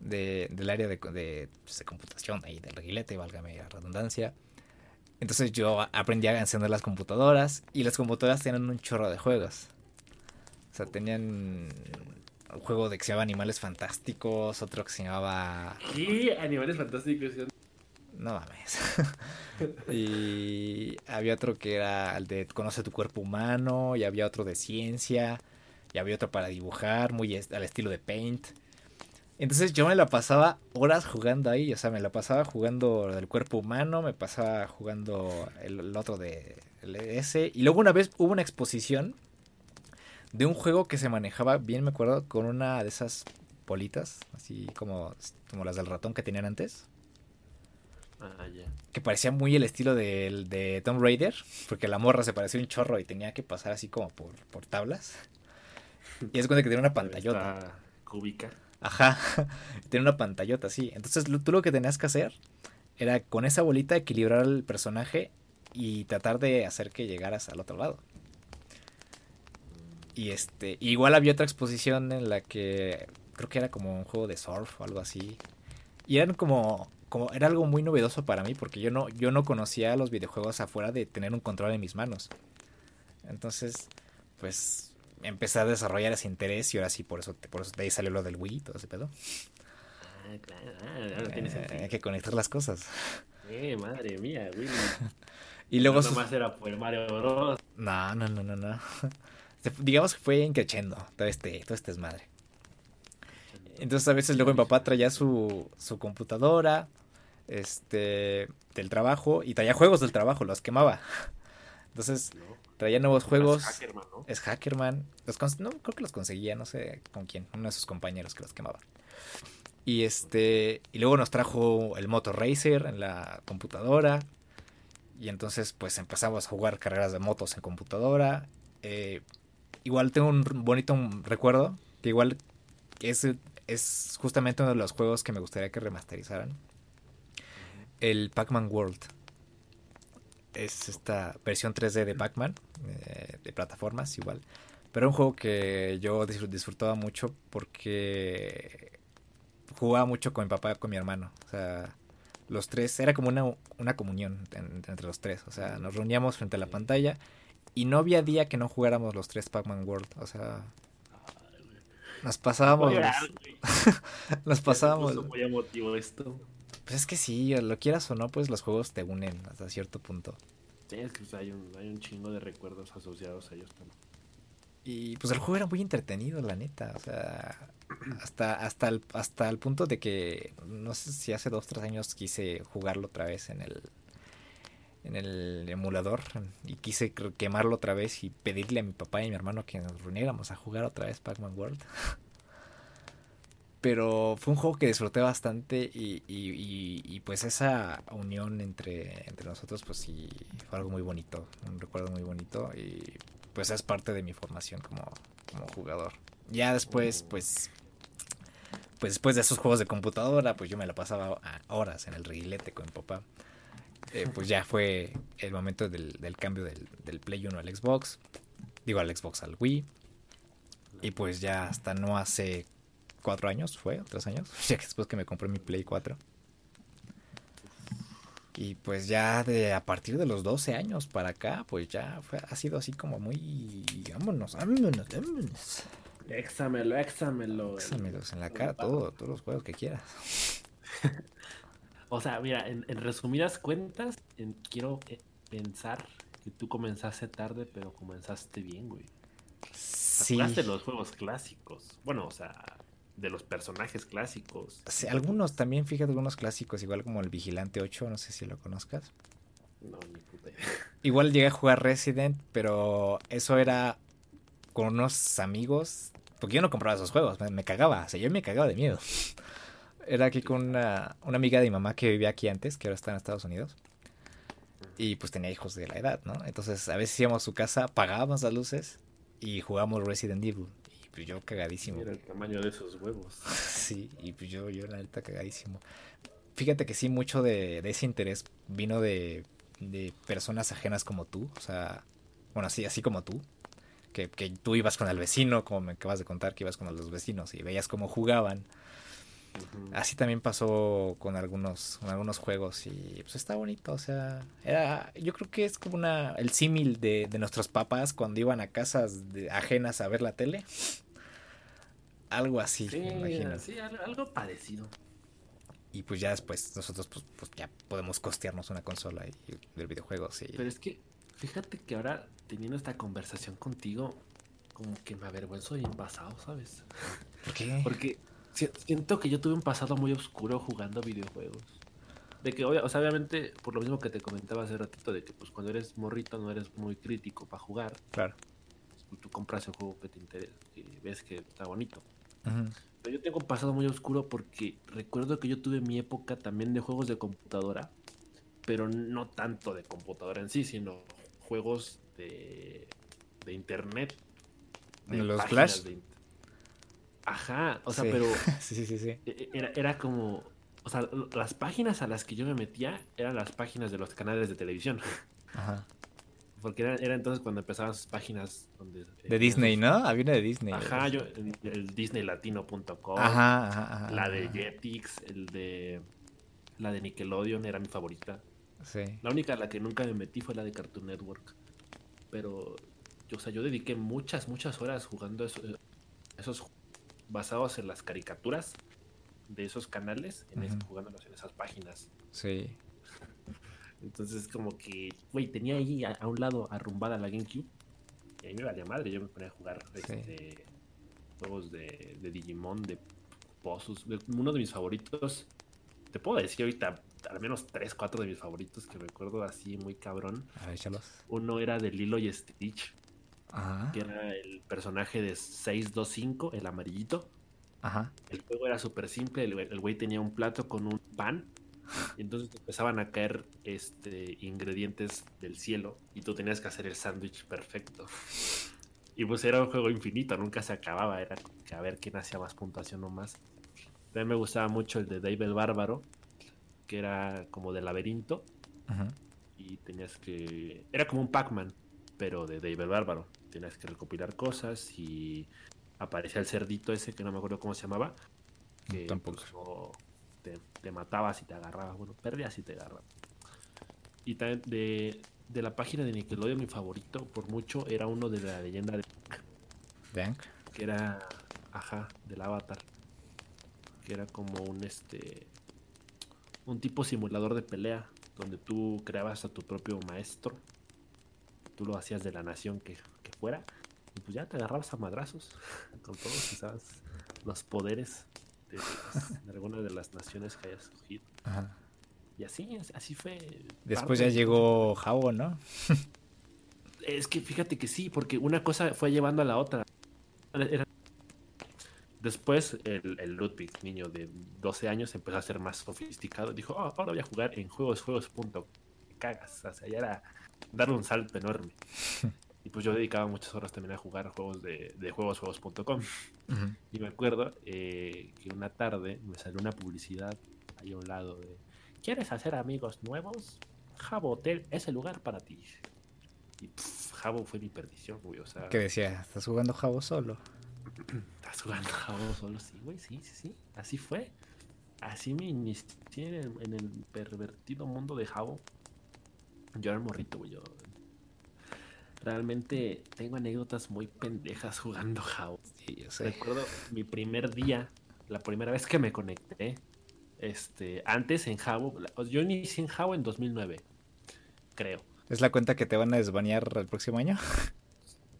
del área de, pues, de, computación ahí del reguilete, válgame la redundancia. Entonces yo aprendí a encender las computadoras y las computadoras tenían un chorro de juegos. O sea, tenían un juego de que se llamaba Animales Fantásticos, otro que se llamaba... ¿Qué? Animales Fantásticos. No mames. y había otro que era el de Conoce tu cuerpo humano, y había otro de ciencia, y había otro para dibujar, muy al estilo de Paint. Entonces yo me la pasaba horas jugando ahí, o sea, me la pasaba jugando del cuerpo humano, me pasaba jugando el, otro de ese, y luego una vez hubo una exposición de un juego que se manejaba, bien me acuerdo, con una de esas bolitas, así como, como las del ratón que tenían antes. Ah, ya. Que parecía muy el estilo de, de Tomb Raider, porque la morra se parecía un chorro y tenía que pasar así como por, por tablas. Y es cuando que tiene una pantallota. cúbica. Ajá, tiene una pantallota, sí. Entonces tú lo que tenías que hacer era con esa bolita equilibrar al personaje y tratar de hacer que llegaras al otro lado. Y este, igual había otra exposición en la que creo que era como un juego de surf o algo así. Y eran como, como era algo muy novedoso para mí porque yo no, yo no conocía los videojuegos afuera de tener un control en mis manos. Entonces, pues empecé a desarrollar ese interés y ahora sí por eso, por eso de ahí salió lo del Wii, todo ese pedo. Ah, claro, ah, tiene eh, Hay que conectar las cosas. Eh, madre mía, Wii. y luego no, nomás era por Mario Bros. No, no, no, no, no digamos que fue increchendo todo este, todo este desmadre. Entonces a veces luego mi papá traía su, su computadora este del trabajo y traía juegos del trabajo, los quemaba. Entonces traía nuevos juegos. Es Hackerman, ¿no? Es Hackerman. Los no, creo que los conseguía, no sé con quién, uno de sus compañeros que los quemaba. Y este y luego nos trajo el Motor Racer en la computadora. Y entonces pues empezamos a jugar carreras de motos en computadora. Eh, igual tengo un bonito recuerdo, que igual es, es justamente uno de los juegos que me gustaría que remasterizaran. El Pac-Man World. Es esta versión 3D de Pac-Man, eh, de plataformas igual. Pero un juego que yo disfrutaba mucho porque jugaba mucho con mi papá y con mi hermano. O sea, los tres, era como una, una comunión entre los tres. O sea, nos reuníamos frente a la pantalla y no había día que no jugáramos los tres Pac-Man World. O sea. Nos pasábamos. Llorar, los-. Nos pasábamos. muy emotivo esto. Pues es que sí, lo quieras o no, pues los juegos te unen hasta cierto punto. Sí, es que o sea, hay, un, hay un chingo de recuerdos asociados a ellos también. Y pues el juego era muy entretenido, la neta. O sea, hasta, hasta, el, hasta el punto de que no sé si hace dos, tres años quise jugarlo otra vez en el, en el emulador y quise quemarlo otra vez y pedirle a mi papá y a mi hermano que nos reuniéramos a jugar otra vez Pac-Man World. Pero fue un juego que disfruté bastante y, y- pues esa unión entre, entre nosotros pues sí fue algo muy bonito, un recuerdo muy bonito y pues es parte de mi formación como, como jugador. Ya después pues pues después de esos juegos de computadora pues yo me la pasaba horas en el reguilete con mi papá. Eh, pues ya fue el momento del, del cambio del, del Play 1 al Xbox, digo al Xbox al Wii y pues ya hasta no hace cuatro años fue, tres años, ya que después que me compré mi Play 4. Y pues ya de a partir de los 12 años para acá, pues ya fue, ha sido así como muy... Vámonos, vámonos, vámonos. Éxamelo, éxamelo. Éxamelos en la cara, todo, todos los juegos que quieras. O sea, mira, en, en resumidas cuentas, en- quiero eh, pensar que tú comenzaste tarde, pero comenzaste bien, güey. Sí. Jugaste los juegos clásicos. Bueno, o sea, de los personajes clásicos. Sí, algunos también, fíjate, algunos clásicos, igual como el Vigilante 8, no sé si lo conozcas. No, ni puta idea. Igual llegué a jugar Resident, pero eso era con unos amigos. Porque yo no compraba esos juegos, me, me cagaba, o sea, yo me cagaba de miedo. Era aquí con una, una amiga de mi mamá que vivía aquí antes, que ahora está en Estados Unidos. Y pues tenía hijos de la edad, ¿no? Entonces a veces íbamos a su casa, apagábamos las luces y jugábamos Resident Evil. Y pues yo cagadísimo. Mira el tamaño de esos huevos. Sí, y pues yo, yo la neta cagadísimo. Fíjate que sí, mucho de, de ese interés vino de, de personas ajenas como tú, o sea, bueno, así, así como tú, que, que tú ibas con el vecino, como me acabas de contar que ibas con los vecinos y veías cómo jugaban. Así también pasó con algunos, con algunos juegos y pues está bonito, o sea, era, yo creo que es como una, el símil de, de nuestros papás cuando iban a casas de- ajenas a ver la tele. Algo así, Sí, me imagino. sí, al- algo parecido. Y pues ya después nosotros pues, pues ya podemos costearnos una consola y, y ver videojuegos y... Pero es que, fíjate que ahora, teniendo esta conversación contigo, como que me avergüenzo de mi pasado, ¿sabes? ¿Por qué? Porque siento que yo tuve un pasado muy oscuro jugando videojuegos. De que, obvia- o sea, obviamente, por lo mismo que te comentaba hace ratito, de que pues cuando eres morrito no eres muy crítico para jugar, Claro. pues, tú compras el juego que te interesa, que ves que está bonito. Pero yo tengo un pasado muy oscuro porque recuerdo que yo tuve mi época también de juegos de computadora, pero no tanto de computadora en sí, sino juegos de, de internet. ¿Los páginas Flash? de Ajá, o sea, Sí. pero sí, sí, sí, sí. e- era, era como, o sea, las páginas a las que yo me metía eran las páginas de los canales de televisión, Ajá. porque era, era entonces cuando empezaban sus páginas donde... eh, De Disney, ¿no? Había una de Disney. Ajá, yo, el, el disneylatino.com. Ajá, ajá, ajá, La de. Jetix, el de. La de Nickelodeon era mi favorita. Sí. La única a la que nunca me metí fue la de Cartoon Network. Pero, yo, o sea, yo dediqué muchas, muchas horas jugando eso- esos, basados en las caricaturas de esos canales, en es- jugándolos en esas páginas. Sí. Entonces, como que, güey, tenía ahí a, a un lado arrumbada la GameCube. Y ahí me valía madre. Yo me ponía a jugar Sí. este, juegos de, de Digimon, de Pozos. de- uno de mis favoritos. Te puedo decir ahorita al menos 3, 4 de mis favoritos que recuerdo así muy cabrón. A ver. Uno era de Lilo y Stitch, Ajá. que era el personaje de 625, el amarillito. Ajá. El juego era súper simple, el güey- el güey tenía un plato con un pan y entonces empezaban a caer este, ingredientes del cielo y tú tenías que hacer el sándwich perfecto. Y pues era un juego infinito, nunca se acababa, era que a ver quién hacía más puntuación o más. También me gustaba mucho el de Dave el Bárbaro, que era como de laberinto Ajá. y tenías que... Era como un Pac-Man, pero de Dave el Bárbaro. Tenías que recopilar cosas y aparecía el cerdito ese que no me acuerdo cómo se llamaba. Que Tampoco. pues, no- te, te matabas y te agarrabas. Bueno, perdías y te agarrabas. Y también de, de la página de Nickelodeon, mi favorito por mucho era uno de la leyenda de Dank. que era Ajá, del avatar. Que era como un este. Un tipo simulador de pelea. Donde tú creabas a tu propio maestro. Tú lo hacías de la nación que, que fuera. Y pues ya te agarrabas a madrazos. Con todos quizás los poderes de, de alguna de las naciones que hayas escogido. Ajá. Y así, así fue. Después ya llegó Jabo, ¿no? Es que fíjate que sí, porque una cosa fue llevando a la otra. Era... Después el, el, Ludwig, niño de 12 años, empezó a ser más sofisticado. Dijo, oh, ahora voy a jugar en juegos, juegos, punto. Cagas. O sea, ya era darle un salto enorme. y pues yo dedicaba muchas horas también a jugar juegos de, de juegosjuegos.com. Uh -huh. Y me acuerdo eh, que una tarde me salió una publicidad ahí a un lado de ¿Quieres hacer amigos nuevos? Jabo Hotel es el lugar para ti. Y pff, Jabo fue mi perdición, güey. O sea. ¿Qué decía? ¿Estás jugando Jabo solo? ¿Estás jugando Jabo solo? Sí, güey, sí, sí, sí. Así fue. Así me inicié en el, en el pervertido mundo de Jabo. Yo era morrito, güey. Yo realmente tengo anécdotas muy pendejas jugando Jabo. Sí, yo sé. Recuerdo mi primer día, la primera vez que me conecté. Este, antes en Jabo, yo inicié en Jabo en 2009, creo. ¿Es la cuenta que te van a desbanear el próximo año?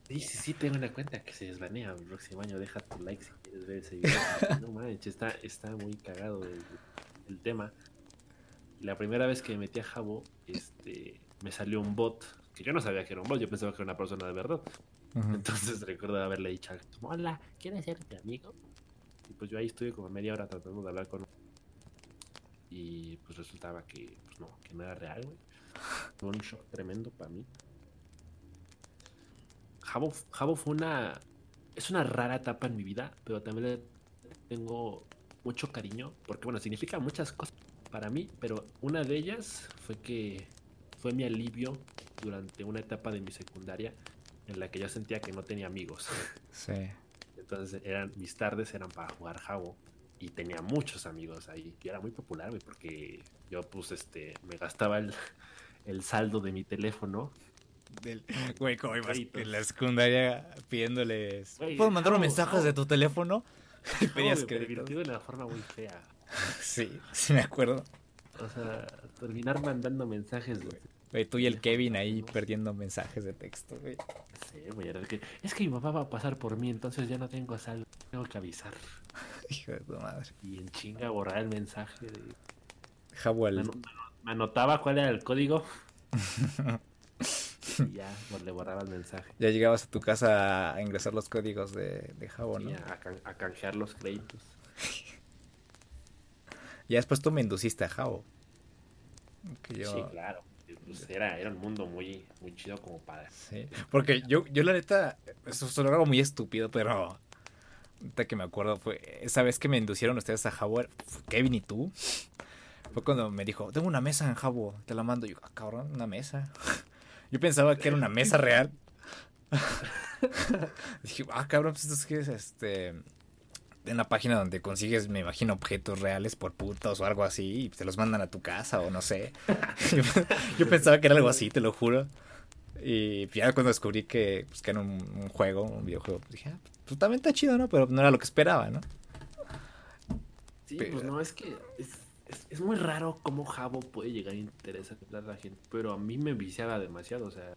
Sí, sí, sí, tengo una cuenta que se desbanea el próximo año. Deja tu like si quieres ver ese video. no manches, está, está muy cagado el, el, tema. La primera vez que me metí a Jabo, este, me salió un bot, que yo no sabía que era un bot, yo pensaba que era una persona de verdad. Uh -huh. Entonces recuerdo haberle dicho, hola, ¿quieres ser mi amigo? Y pues yo ahí estuve como media hora tratando de hablar con y pues resultaba que pues no, que no era real, güey. Fue un shock tremendo para mí. Jabo, Jabo fue una. Es una rara etapa en mi vida, pero también le tengo mucho cariño, porque bueno, significa muchas cosas para mí, pero una de ellas fue que fue mi alivio durante una etapa de mi secundaria en la que yo sentía que no tenía amigos. Sí. Entonces eran mis tardes eran para jugar Jabo y tenía muchos amigos ahí. Yo era muy popular, güey, porque yo, pues, este, me gastaba el, el saldo de mi teléfono. Del, güey, como ibas en la secundaria pidiéndoles. Güey, ¿Puedo mandar mensajes de tu teléfono? Y pedías de una forma muy fea. Sí, sí me acuerdo. O sea, terminar mandando mensajes, güey. Güey, tú y el Kevin ahí perdiendo mensajes de texto, güey. Sí, güey, que. Es que mi papá va a pasar por mí, entonces ya no tengo saldo. Tengo que avisar. Hijo de tu madre. Y en chinga borrar el mensaje de. Jabuel. Me, me, anotaba cuál era el código. y ya pues, le borraba el mensaje. Ya llegabas a tu casa a ingresar los códigos de, de Jabo, ¿no? A, can a, canjear los créditos. Ya después tú me induciste a Jabo. Yo... Sí, claro. Pues era, era un mundo muy, muy chido como para. Sí, porque yo, yo la neta, eso es algo muy estúpido, pero ahorita que me acuerdo fue esa vez que me inducieron ustedes a Jabo, Kevin y tú. Fue cuando me dijo, tengo una mesa en Jabo, te la mando. Y yo, ah, cabrón, una mesa. Yo pensaba que era una mesa real. Dije, ah, cabrón, pues esto es que es este. En la página donde consigues, me imagino, objetos reales por putos o algo así, y te los mandan a tu casa o no sé. yo, pensaba que era algo así, te lo juro. Y ya cuando descubrí que, pues, que era un, juego, un videojuego, pues dije, ah, pues también está chido, ¿no? Pero no era lo que esperaba, ¿no? Sí, pues no, es que es, es, es, muy raro cómo Jabo puede llegar a interesar a la gente, pero a mí me viciaba demasiado, o sea,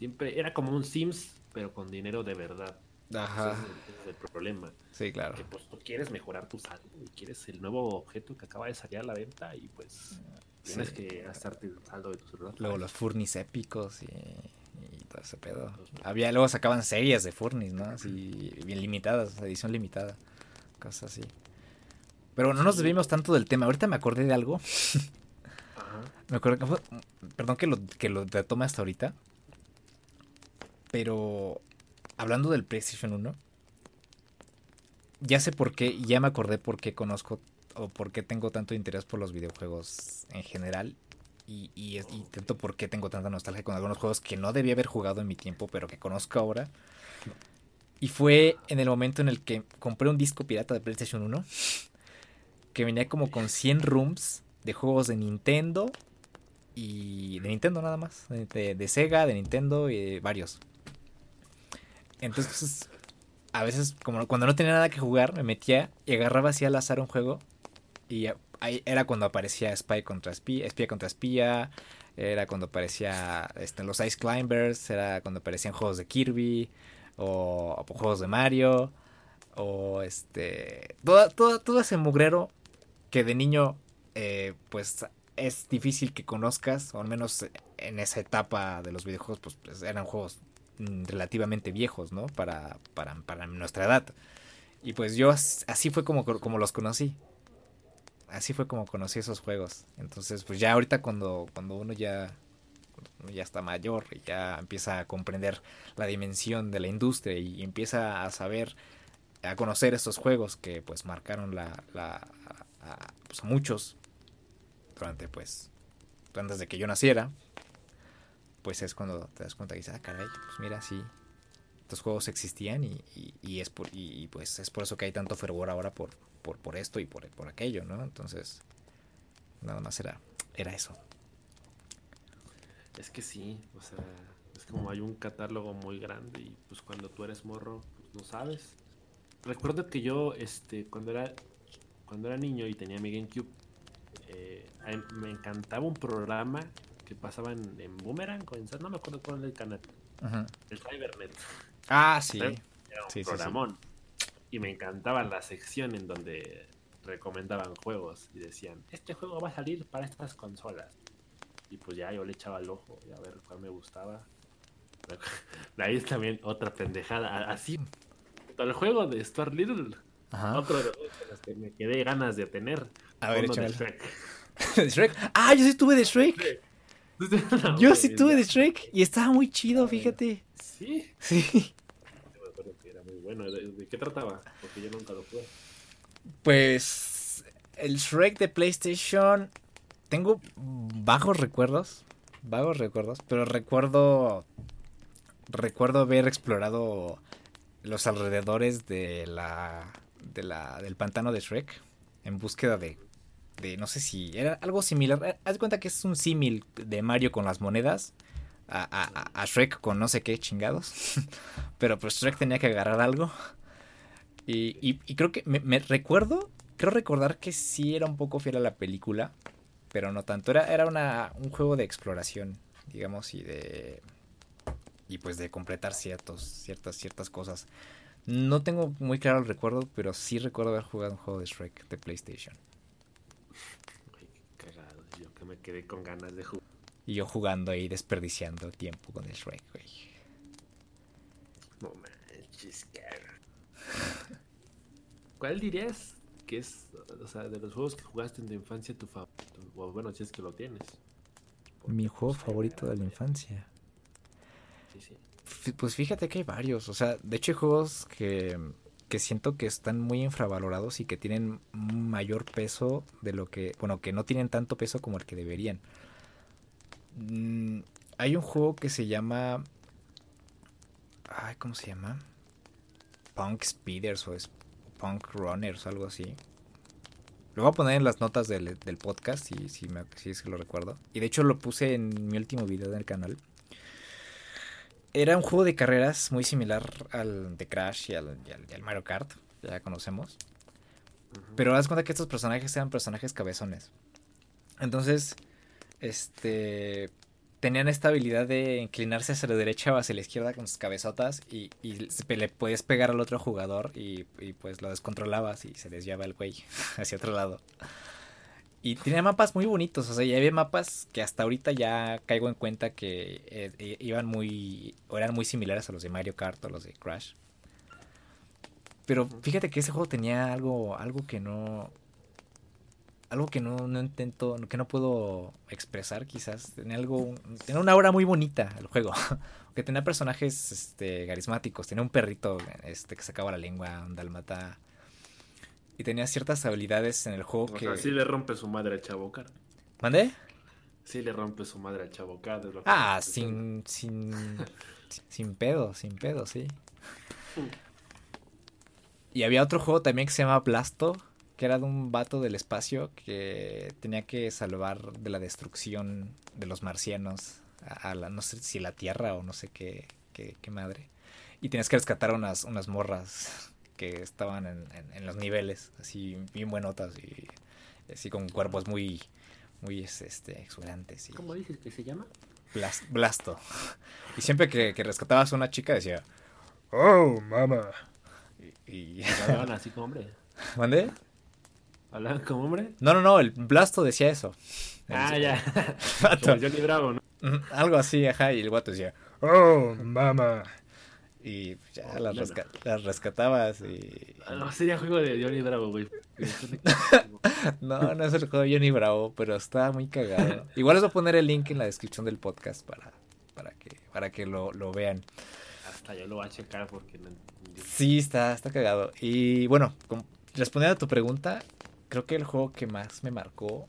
siempre era como un Sims, pero con dinero de verdad. Ajá. Ese es, ese es el problema. Sí, claro. Que pues tú quieres mejorar tu saldo y quieres el nuevo objeto que acaba de salir a la venta y pues tienes que gastarte el saldo de tu celular. Luego los furnis épicos y, y todo ese pedo. Había, luego sacaban series de furnis, ¿no? Así, bien limitadas, edición limitada. Cosas así. Pero no nos debimos tanto del tema. Ahorita me acordé de algo. Ajá. Me acuerdo que fue, perdón que lo, que lo tome hasta ahorita. Pero hablando del PlayStation 1, ya sé por qué, ya me acordé por qué conozco o por qué tengo tanto interés por los videojuegos en general. Y, tanto por qué tengo tanta nostalgia con algunos juegos que no debía haber jugado en mi tiempo, pero que conozco ahora. Y fue en el momento en el que compré un disco pirata de PlayStation 1 que venía como con 100 rooms de juegos de Nintendo y de Nintendo nada más, de, de Sega, de Nintendo y de varios. Entonces, a veces, como cuando no tenía nada que jugar, me metía y agarraba así al azar un juego. Y ahí era cuando aparecía Spy contra espía, espía contra espía. Era cuando aparecía este, los Ice Climbers. Era cuando aparecían juegos de Kirby. O, juegos de Mario. O este. Todo, todo, ese mugrero que de niño, eh, pues es difícil que conozcas. O al menos en esa etapa de los videojuegos, pues, pues eran juegos relativamente viejos, ¿no? Para, para, para nuestra edad. Y pues yo así fue como, como los conocí. Así fue como conocí esos juegos. Entonces, pues ya ahorita cuando, cuando uno ya, ya está mayor y ya empieza a comprender la dimensión de la industria y empieza a saber, a conocer estos juegos que pues marcaron la, la a, pues, muchos durante pues antes de que yo naciera, pues es cuando te das cuenta y dices, ah, caray, pues mira, sí, estos juegos existían y, y, es por, y, pues es por eso que hay tanto fervor ahora por, por, por esto y por, por aquello, ¿no? Entonces, nada más era, era eso. Es que sí, o sea, es como hay un catálogo muy grande y pues cuando tú eres morro, pues no sabes. Recuerdo que yo, este, cuando era, cuando era niño y tenía mi GameCube, eh, me encantaba un programa que pasaban en Boomerang no me acuerdo cuál era el canal. El Cybernet. Ah, sí. Era un programón. Y me encantaba la sección en donde recomendaban juegos y decían, este juego va a salir para estas consolas. Y pues ya yo le echaba el ojo y a ver cuál me gustaba. Ahí es también otra pendejada. Así, el juego de Stuart Little. Otro de los que me quedé ganas de tener. A ver, de Shrek. Shrek? Ah, yo sí tuve de Shrek. Yo sí tuve de Shrek y estaba muy chido, fíjate. ¿Sí? Sí. me acuerdo que era muy bueno. ¿De, qué trataba? Porque yo nunca lo jugué. Pues el Shrek de PlayStation tengo bajos recuerdos, vagos recuerdos, pero recuerdo recuerdo haber explorado los alrededores de la, de la del pantano de Shrek en búsqueda de no sé si era algo similar. Eh, haz de cuenta que es un símil de Mario con las monedas. A, Shrek con no sé qué chingados. Pero pues Shrek tenía que agarrar algo. Y, creo que me, recuerdo, creo recordar que sí era un poco fiel a la película. Pero no tanto. Era, era una, un juego de exploración, digamos, y de. Y pues de completar ciertos, ciertas, ciertas cosas. No tengo muy claro el recuerdo, pero sí recuerdo haber jugado un juego de Shrek de PlayStation me quedé con ganas de jugar. Y yo jugando ahí, desperdiciando tiempo con el Shrek, güey. No manches, ¿Cuál dirías que es, o sea, de los juegos que jugaste en tu infancia, tu favorito? O bueno, si es que lo tienes. Mi juego favorito de la infancia. Sí, sí. Pues fíjate que hay varios. O sea, de hecho hay juegos que que siento que están muy infravalorados y que tienen mayor peso de lo que, bueno, que no tienen tanto peso como el que deberían. Mm, hay un juego que se llama, ay, ¿cómo se llama? Punk Speeders o Punk Runners o algo así. Lo voy a poner en las notas del, podcast si, si, si es que lo recuerdo. Y de hecho lo puse en mi último video del canal era un juego de carreras muy similar al de Crash y al, Mario Kart, ya conocemos. Pero haz cuenta que estos personajes eran personajes cabezones. Entonces, este tenían esta habilidad de inclinarse hacia la derecha o hacia la izquierda con sus cabezotas y, le puedes pegar al otro jugador y, y, pues lo descontrolabas y se desviaba el güey hacia otro lado. Y tenía mapas muy bonitos, o sea, ya había mapas que hasta ahorita ya caigo en cuenta que eh, iban muy, eran muy similares a los de Mario Kart o los de Crash. Pero fíjate que ese juego tenía algo, algo que no, algo que no, no intento, que no puedo expresar quizás. Tenía algo, tenía una obra muy bonita el juego. que tenía personajes, este, carismáticos. Tenía un perrito, este, que sacaba la lengua, un dalmata y tenía ciertas habilidades en el juego o que. Sea, sí le rompe su madre a Chavocar. ¿Mandé? Sí le rompe su madre a Chavocar. Ah, sin, sin, sin pedo, sin pedo, sí. Y había otro juego también que se llama Blasto, que era de un vato del espacio que tenía que salvar de la destrucción de los marcianos a, la, no sé si la Tierra o no sé qué, qué, qué madre. y tienes que rescatar unas, unas morras que estaban en, en, en los niveles, así bien buenotas y así con cuerpos muy, muy este, exuberantes. Y ¿Cómo dices que se llama? Blas- Blasto. Y siempre que, que rescatabas a una chica decía, oh, mamá. Y, y- Hablaban así como hombre. ¿Mandé? Hablaban como hombre. No, no, no, el Blasto decía eso. Ah, El- ya. Como Johnny Bravo, ¿no? Mm, Algo así, ajá, y el guato decía, oh, mamá. Y ya Oh, las, ya resca- las rescatabas y... Ah, No, sería juego de Johnny Bravo, güey. No, no es el juego de Johnny Bravo, pero está muy cagado. Igual les voy a poner el link en la descripción del podcast para, para que, para que lo, lo vean. Hasta yo lo voy a checar porque no entendí. Sí, está, está cagado. Y bueno, respondiendo a tu pregunta, creo que el juego que más me marcó,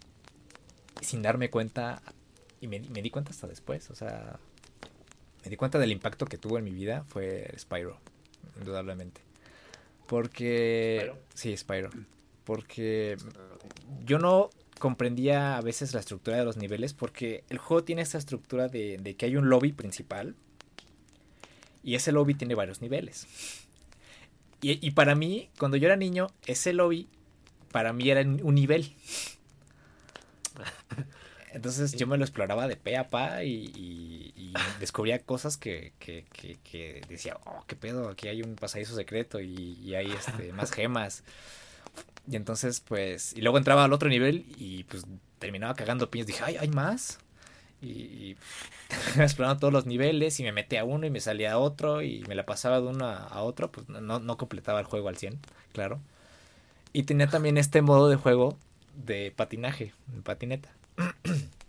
sin darme cuenta, y me, me di cuenta hasta después, o sea, me di cuenta del impacto que tuvo en mi vida, fue Spyro, indudablemente. Porque... ¿Spyro? Sí, Spyro. Porque yo no comprendía a veces la estructura de los niveles porque el juego tiene esta estructura de, de que hay un lobby principal y ese lobby tiene varios niveles. Y, y para mí, cuando yo era niño, ese lobby para mí era un nivel. Entonces yo me lo exploraba de pe a pa y, y- y descubría cosas que, que- que- que decía, oh, qué pedo, aquí hay un pasadizo secreto y, y hay este, más gemas. Y entonces, pues, y luego entraba al otro nivel y pues terminaba cagando piñas. Dije, ay, hay más. Y, explorando todos los niveles y me metía a uno y me salía a otro y me la pasaba de uno a, a otro. Pues no, no completaba el juego al 100, claro. Y tenía también este modo de juego de patinaje, en patineta.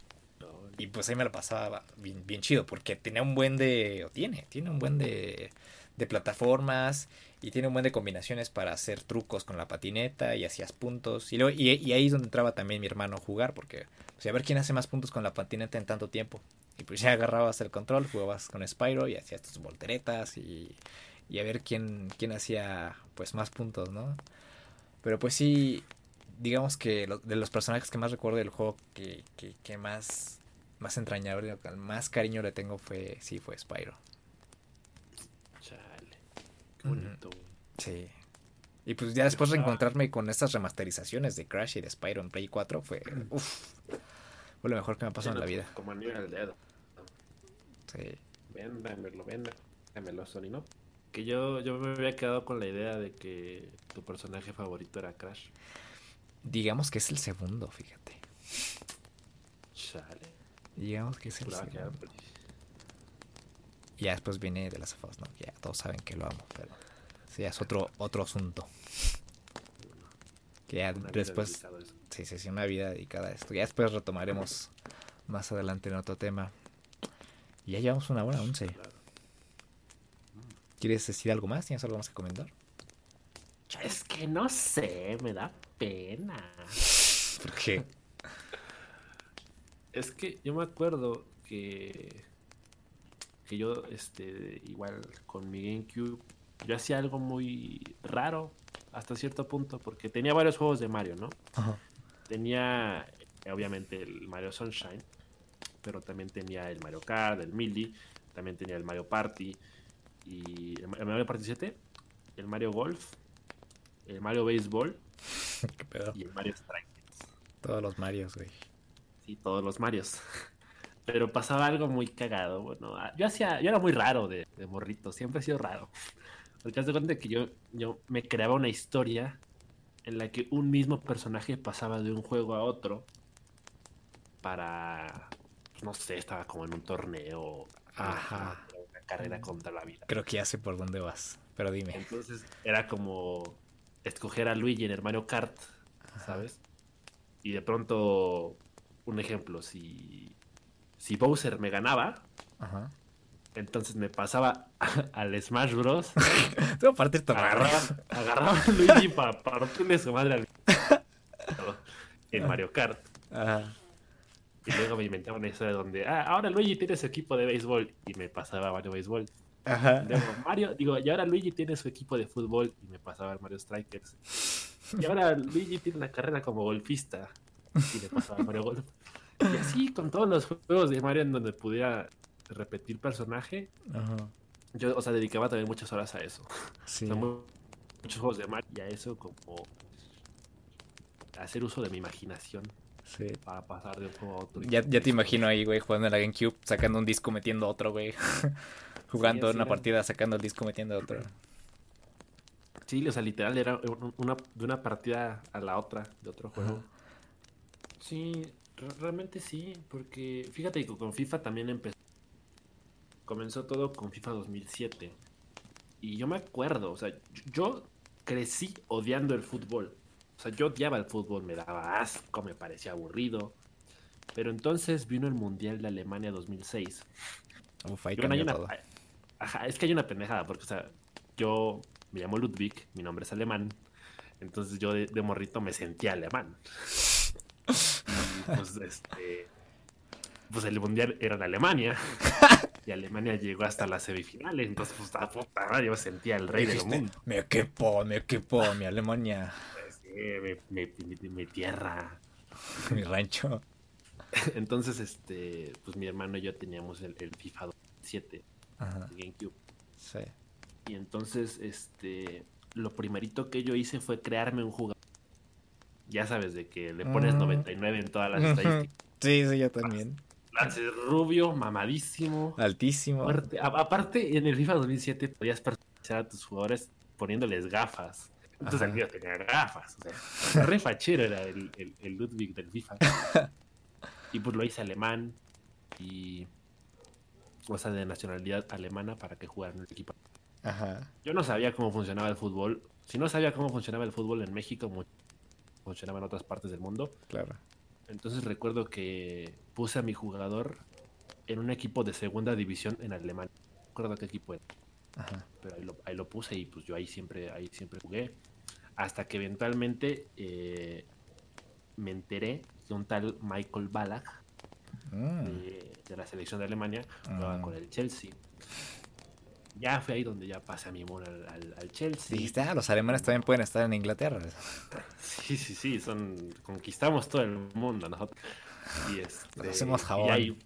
Y pues ahí me lo pasaba bien, chido, porque tenía un buen de. O tiene, tiene un buen de, de plataformas y tiene un buen de combinaciones para hacer trucos con la patineta y hacías puntos. Y, luego, y, y ahí es donde entraba también mi hermano a jugar, porque pues, a ver quién hace más puntos con la patineta en tanto tiempo. Y pues ya agarrabas el control, jugabas con Spyro y hacías tus volteretas y, y a ver quién, quién hacía pues más puntos, ¿no? Pero pues sí, digamos que lo- de los personajes que más recuerdo del juego que, que, que más, más entrañable, al más cariño le tengo fue, sí, fue Spyro. Chale. Qué bonito. Sí. Y pues ya después reencontrarme con estas remasterizaciones de Crash y de Spyro en Play 4 fue, uff, fue lo mejor que me pasó en la vida. Como anillo en el dedo. Sí. Véndamelo, véndamelo, Sony, ¿no? Que yo, yo me había quedado con la idea de que tu personaje favorito era Crash. Digamos que es el segundo, fíjate. Chale. Digamos que es el segundo. Y ya después viene de las afos, ¿no? Ya todos saben que lo amo, pero sí, es otro, otro asunto. Que ya Una después, sí, sí, sí, una vida dedicada a esto. Ya después retomaremos más adelante en otro tema. Y ya llevamos una hora once. ¿Quieres decir algo más? ¿Tienes algo más que comentar? Es que no sé, me da pena. Porque Es que yo me acuerdo que que yo este igual con mi GameCube yo hacía algo muy raro hasta cierto punto porque tenía varios juegos de Mario, ¿no? Tenía eh, obviamente el Mario Sunshine, pero también tenía el Mario Kart, el Melee, también tenía el Mario Party y el el Mario Party 7, el Mario Golf, el Mario Baseball ¿Qué pedo? y el Mario Strike. Todos los Marios, güey. Sí, todos los Marios. Pero pasaba algo muy cagado. Bueno, ah, yo hacía, yo era muy raro de, de morrito, siempre he sido raro. Porque haz de cuenta que yo, yo me creaba una historia en la que un mismo personaje pasaba de un juego a otro para, pues, no sé, estaba como en un torneo, Ajá. una, una carrera contra la vida. Creo que ya sé por dónde vas. Pero dime. Entonces era como escoger a Luigi en el Mario Kart, ¿sabes? Y de pronto, un ejemplo, si, si Bowser me ganaba, Ajá. entonces me pasaba al Smash Bros. Te voy a partir agarraba, agarraba a Luigi para partirle su madre al en Mario Kart. Ajá. Y luego me inventaba una historia donde, ah, ahora Luigi tiene su equipo de béisbol y me pasaba a Mario Béisbol. Ajá. Luego Mario, digo, y ahora Luigi tiene su equipo de fútbol y me pasaba al Mario Strikers. Y ahora Luigi tiene una carrera como golfista y me pasaba al Mario Golf. Y así con todos los juegos de Mario en donde pudiera repetir personaje, Ajá. yo, o sea, dedicaba también muchas horas a eso. Sí. O sea, mu- muchos juegos de Mario y a eso como hacer uso de mi imaginación sí. para pasar de un juego a otro. Ya, ya te imagino ahí, güey, jugando en la GameCube, sacando un disco, metiendo otro, güey. Jugando una era. partida, sacando el disco, metiendo otro. Sí, o sea, literal era un- una, de una partida a la otra, de otro juego. Ajá. Sí, re- realmente sí, porque fíjate que con FIFA también empezó. Comenzó todo con FIFA 2007. Y yo me acuerdo, o sea, yo crecí odiando el fútbol. O sea, yo odiaba el fútbol, me daba asco, me parecía aburrido. Pero entonces vino el Mundial de Alemania 2006. Uf, ahí Y bueno, hay cambió una- todo. Ajá, es que hay una pendejada, porque, o sea, yo me llamo Ludwig, mi nombre es alemán, entonces yo de, de morrito me sentía alemán. Y, pues, este, pues el mundial era en Alemania, y Alemania llegó hasta las semifinales, entonces, pues, a puta madre, yo me sentía el rey del mundo. Me quepo, me quepo, mi Alemania, Pues, sí, mi, mi- mi- mi tierra. mi rancho. Entonces, este, pues mi hermano y yo teníamos el, el FIFA 7 Ajá, de GameCube. sí. Y entonces, este, lo primerito que yo hice fue crearme un jugador. Ya sabes, de que le pones Mm. 99 en todas las estadísticas. Sí, sí, yo también. Lance rubio, mamadísimo, Altísimo. fuerte. A- aparte, en el FIFA 2007 podías personalizar a tus jugadores poniéndoles gafas. Entonces el tenía gafas. O sea, re fachero era el, el- el Ludwig del FIFA. y pues lo hice alemán y... O sea, de nacionalidad alemana para que jugara en el equipo. Ajá. Yo no sabía cómo funcionaba el fútbol. Si no sabía cómo funcionaba el fútbol en México, funcionaba en otras partes del mundo. Claro. Entonces recuerdo que puse a mi jugador en un equipo de segunda división en Alemania. No recuerdo qué equipo era, Ajá. pero ahí lo, ahí lo puse y pues yo ahí siempre, ahí siempre jugué. Hasta que eventualmente eh, me enteré que un tal Michael Ballack Mm, de, de la selección de Alemania jugaba Mm. con el Chelsea. Ya fue ahí donde ya pasé a mi amor al, al- al Chelsea. Dijiste, ah, los alemanes también pueden estar en Inglaterra. Sí, sí, sí, son conquistamos todo el mundo nosotros. Y este, hacemos y jabón. ahí-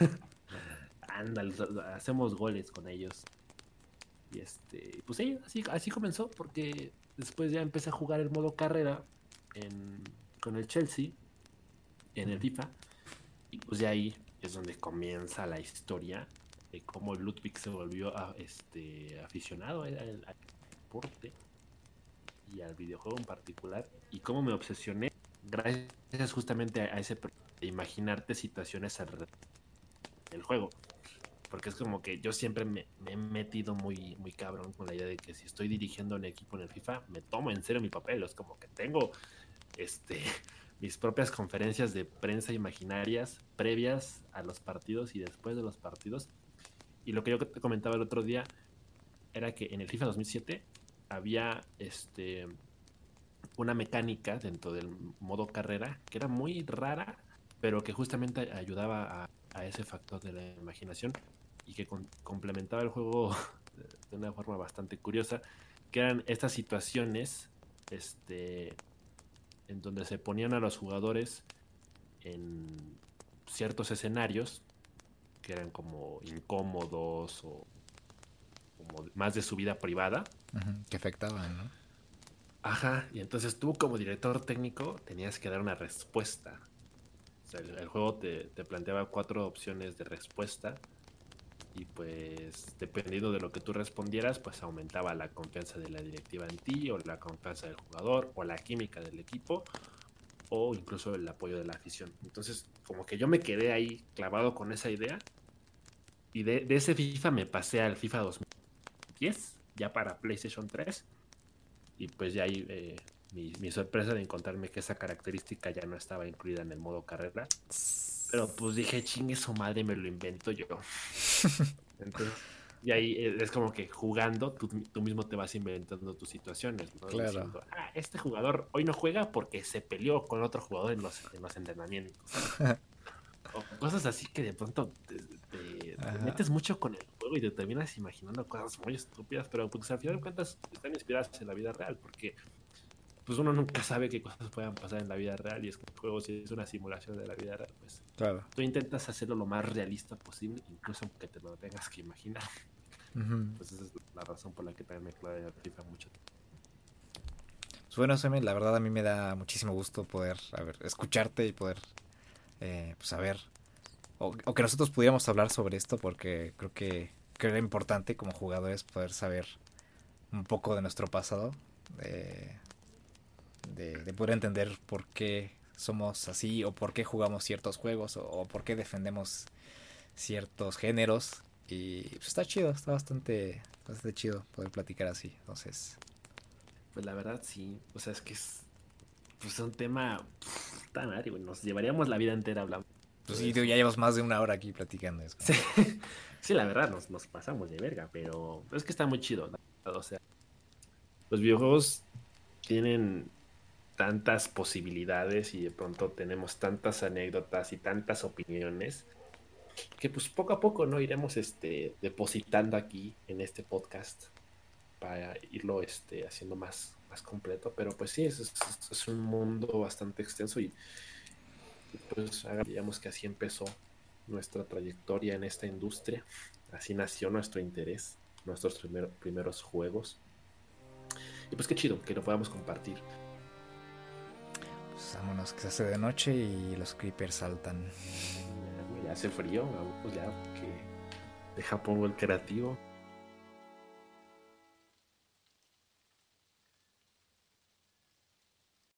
Ándale, hacemos goles con ellos. Y este, pues sí, así, así comenzó porque después ya empecé a jugar el modo carrera en- con el Chelsea en el FIFA. Y pues de ahí es donde comienza la historia de cómo Ludwig se volvió este, aficionado al, deporte y al videojuego en particular y cómo me obsesioné gracias justamente a, a ese imaginarte situaciones alrededor del juego. Porque es como que yo siempre me, me he metido muy muy cabrón con la idea de que si estoy dirigiendo un equipo en el FIFA me tomo en serio mi papel. Es como que tengo este mis propias conferencias de prensa imaginarias previas a los partidos y después de los partidos. Y lo que yo te comentaba el otro día era que en el FIFA 2007 había este una mecánica dentro del modo carrera que era muy rara, pero que justamente ayudaba a, a ese factor de la imaginación y que complementaba el juego de una forma bastante curiosa, que eran estas situaciones este, en donde se ponían a los jugadores en ciertos escenarios que eran como incómodos o como más de su vida privada. Que afectaban, ¿no? Ajá, y entonces tú como director técnico tenías que dar una respuesta. O sea, el, el juego te, te planteaba cuatro opciones de respuesta y pues dependiendo de lo que tú respondieras, pues aumentaba la confianza de la directiva en ti o la confianza del jugador o la química del equipo o incluso el apoyo de la afición. Entonces, como que yo me quedé ahí clavado con esa idea y de, ese FIFA me pasé al FIFA 2010, ya para PlayStation 3 y pues ya ahí eh, mi, mi sorpresa de encontrarme que esa característica ya no estaba incluida en el modo carrera. Pero pues dije, chingue su madre, me lo invento yo. Entonces, y ahí eh, es como que jugando, tú, tú mismo te vas inventando tus situaciones, ¿no? Claro. Diciendo, ah, este jugador hoy no juega porque se peleó con otro jugador en los, en los entrenamientos. o cosas así que de pronto te, te- te Ajá. metes mucho con el juego y te terminas imaginando cosas muy estúpidas, pero pues al final de cuentas están inspiradas en la vida real, porque pues uno nunca sabe qué cosas puedan pasar en la vida real y es que el juego si es una simulación de la vida real, pues Claro. tú intentas hacerlo lo más realista posible, incluso aunque te lo tengas que imaginar. Pues esa es la razón por la que también me clavé a FIFA mucho. Pues bueno, Semi, la verdad a mí me da muchísimo gusto poder a ver, escucharte y poder eh, pues, saber o, o, que nosotros pudiéramos hablar sobre esto porque creo que, que era importante como jugadores poder saber un poco de nuestro pasado, de, de, de, poder entender por qué somos así o por qué jugamos ciertos juegos o, o por qué defendemos ciertos géneros y pues, está chido, está bastante, bastante chido poder platicar así, entonces... Pues la verdad sí, o sea, es que es pues un tema tan árido, nos llevaríamos la vida entera hablando. Pues sí, tío, ya llevas más de una hora aquí platicando eso. Sí, sí la verdad, nos, nos, pasamos de verga, pero es que está muy chido. ¿no? O sea, los videojuegos tienen tantas posibilidades y de pronto tenemos tantas anécdotas y tantas opiniones que pues poco a poco no iremos este depositando aquí en este podcast para irlo este haciendo más más completo. Pero pues sí es, un mundo bastante extenso y pues digamos que así empezó nuestra trayectoria en esta industria. Así nació nuestro interés nuestros primer, primeros juegos. Y pues qué chido que lo podamos compartir pues vámonos que se hace de noche y los creepers saltan ya hace frío, pues ya que deja pongo el creativo.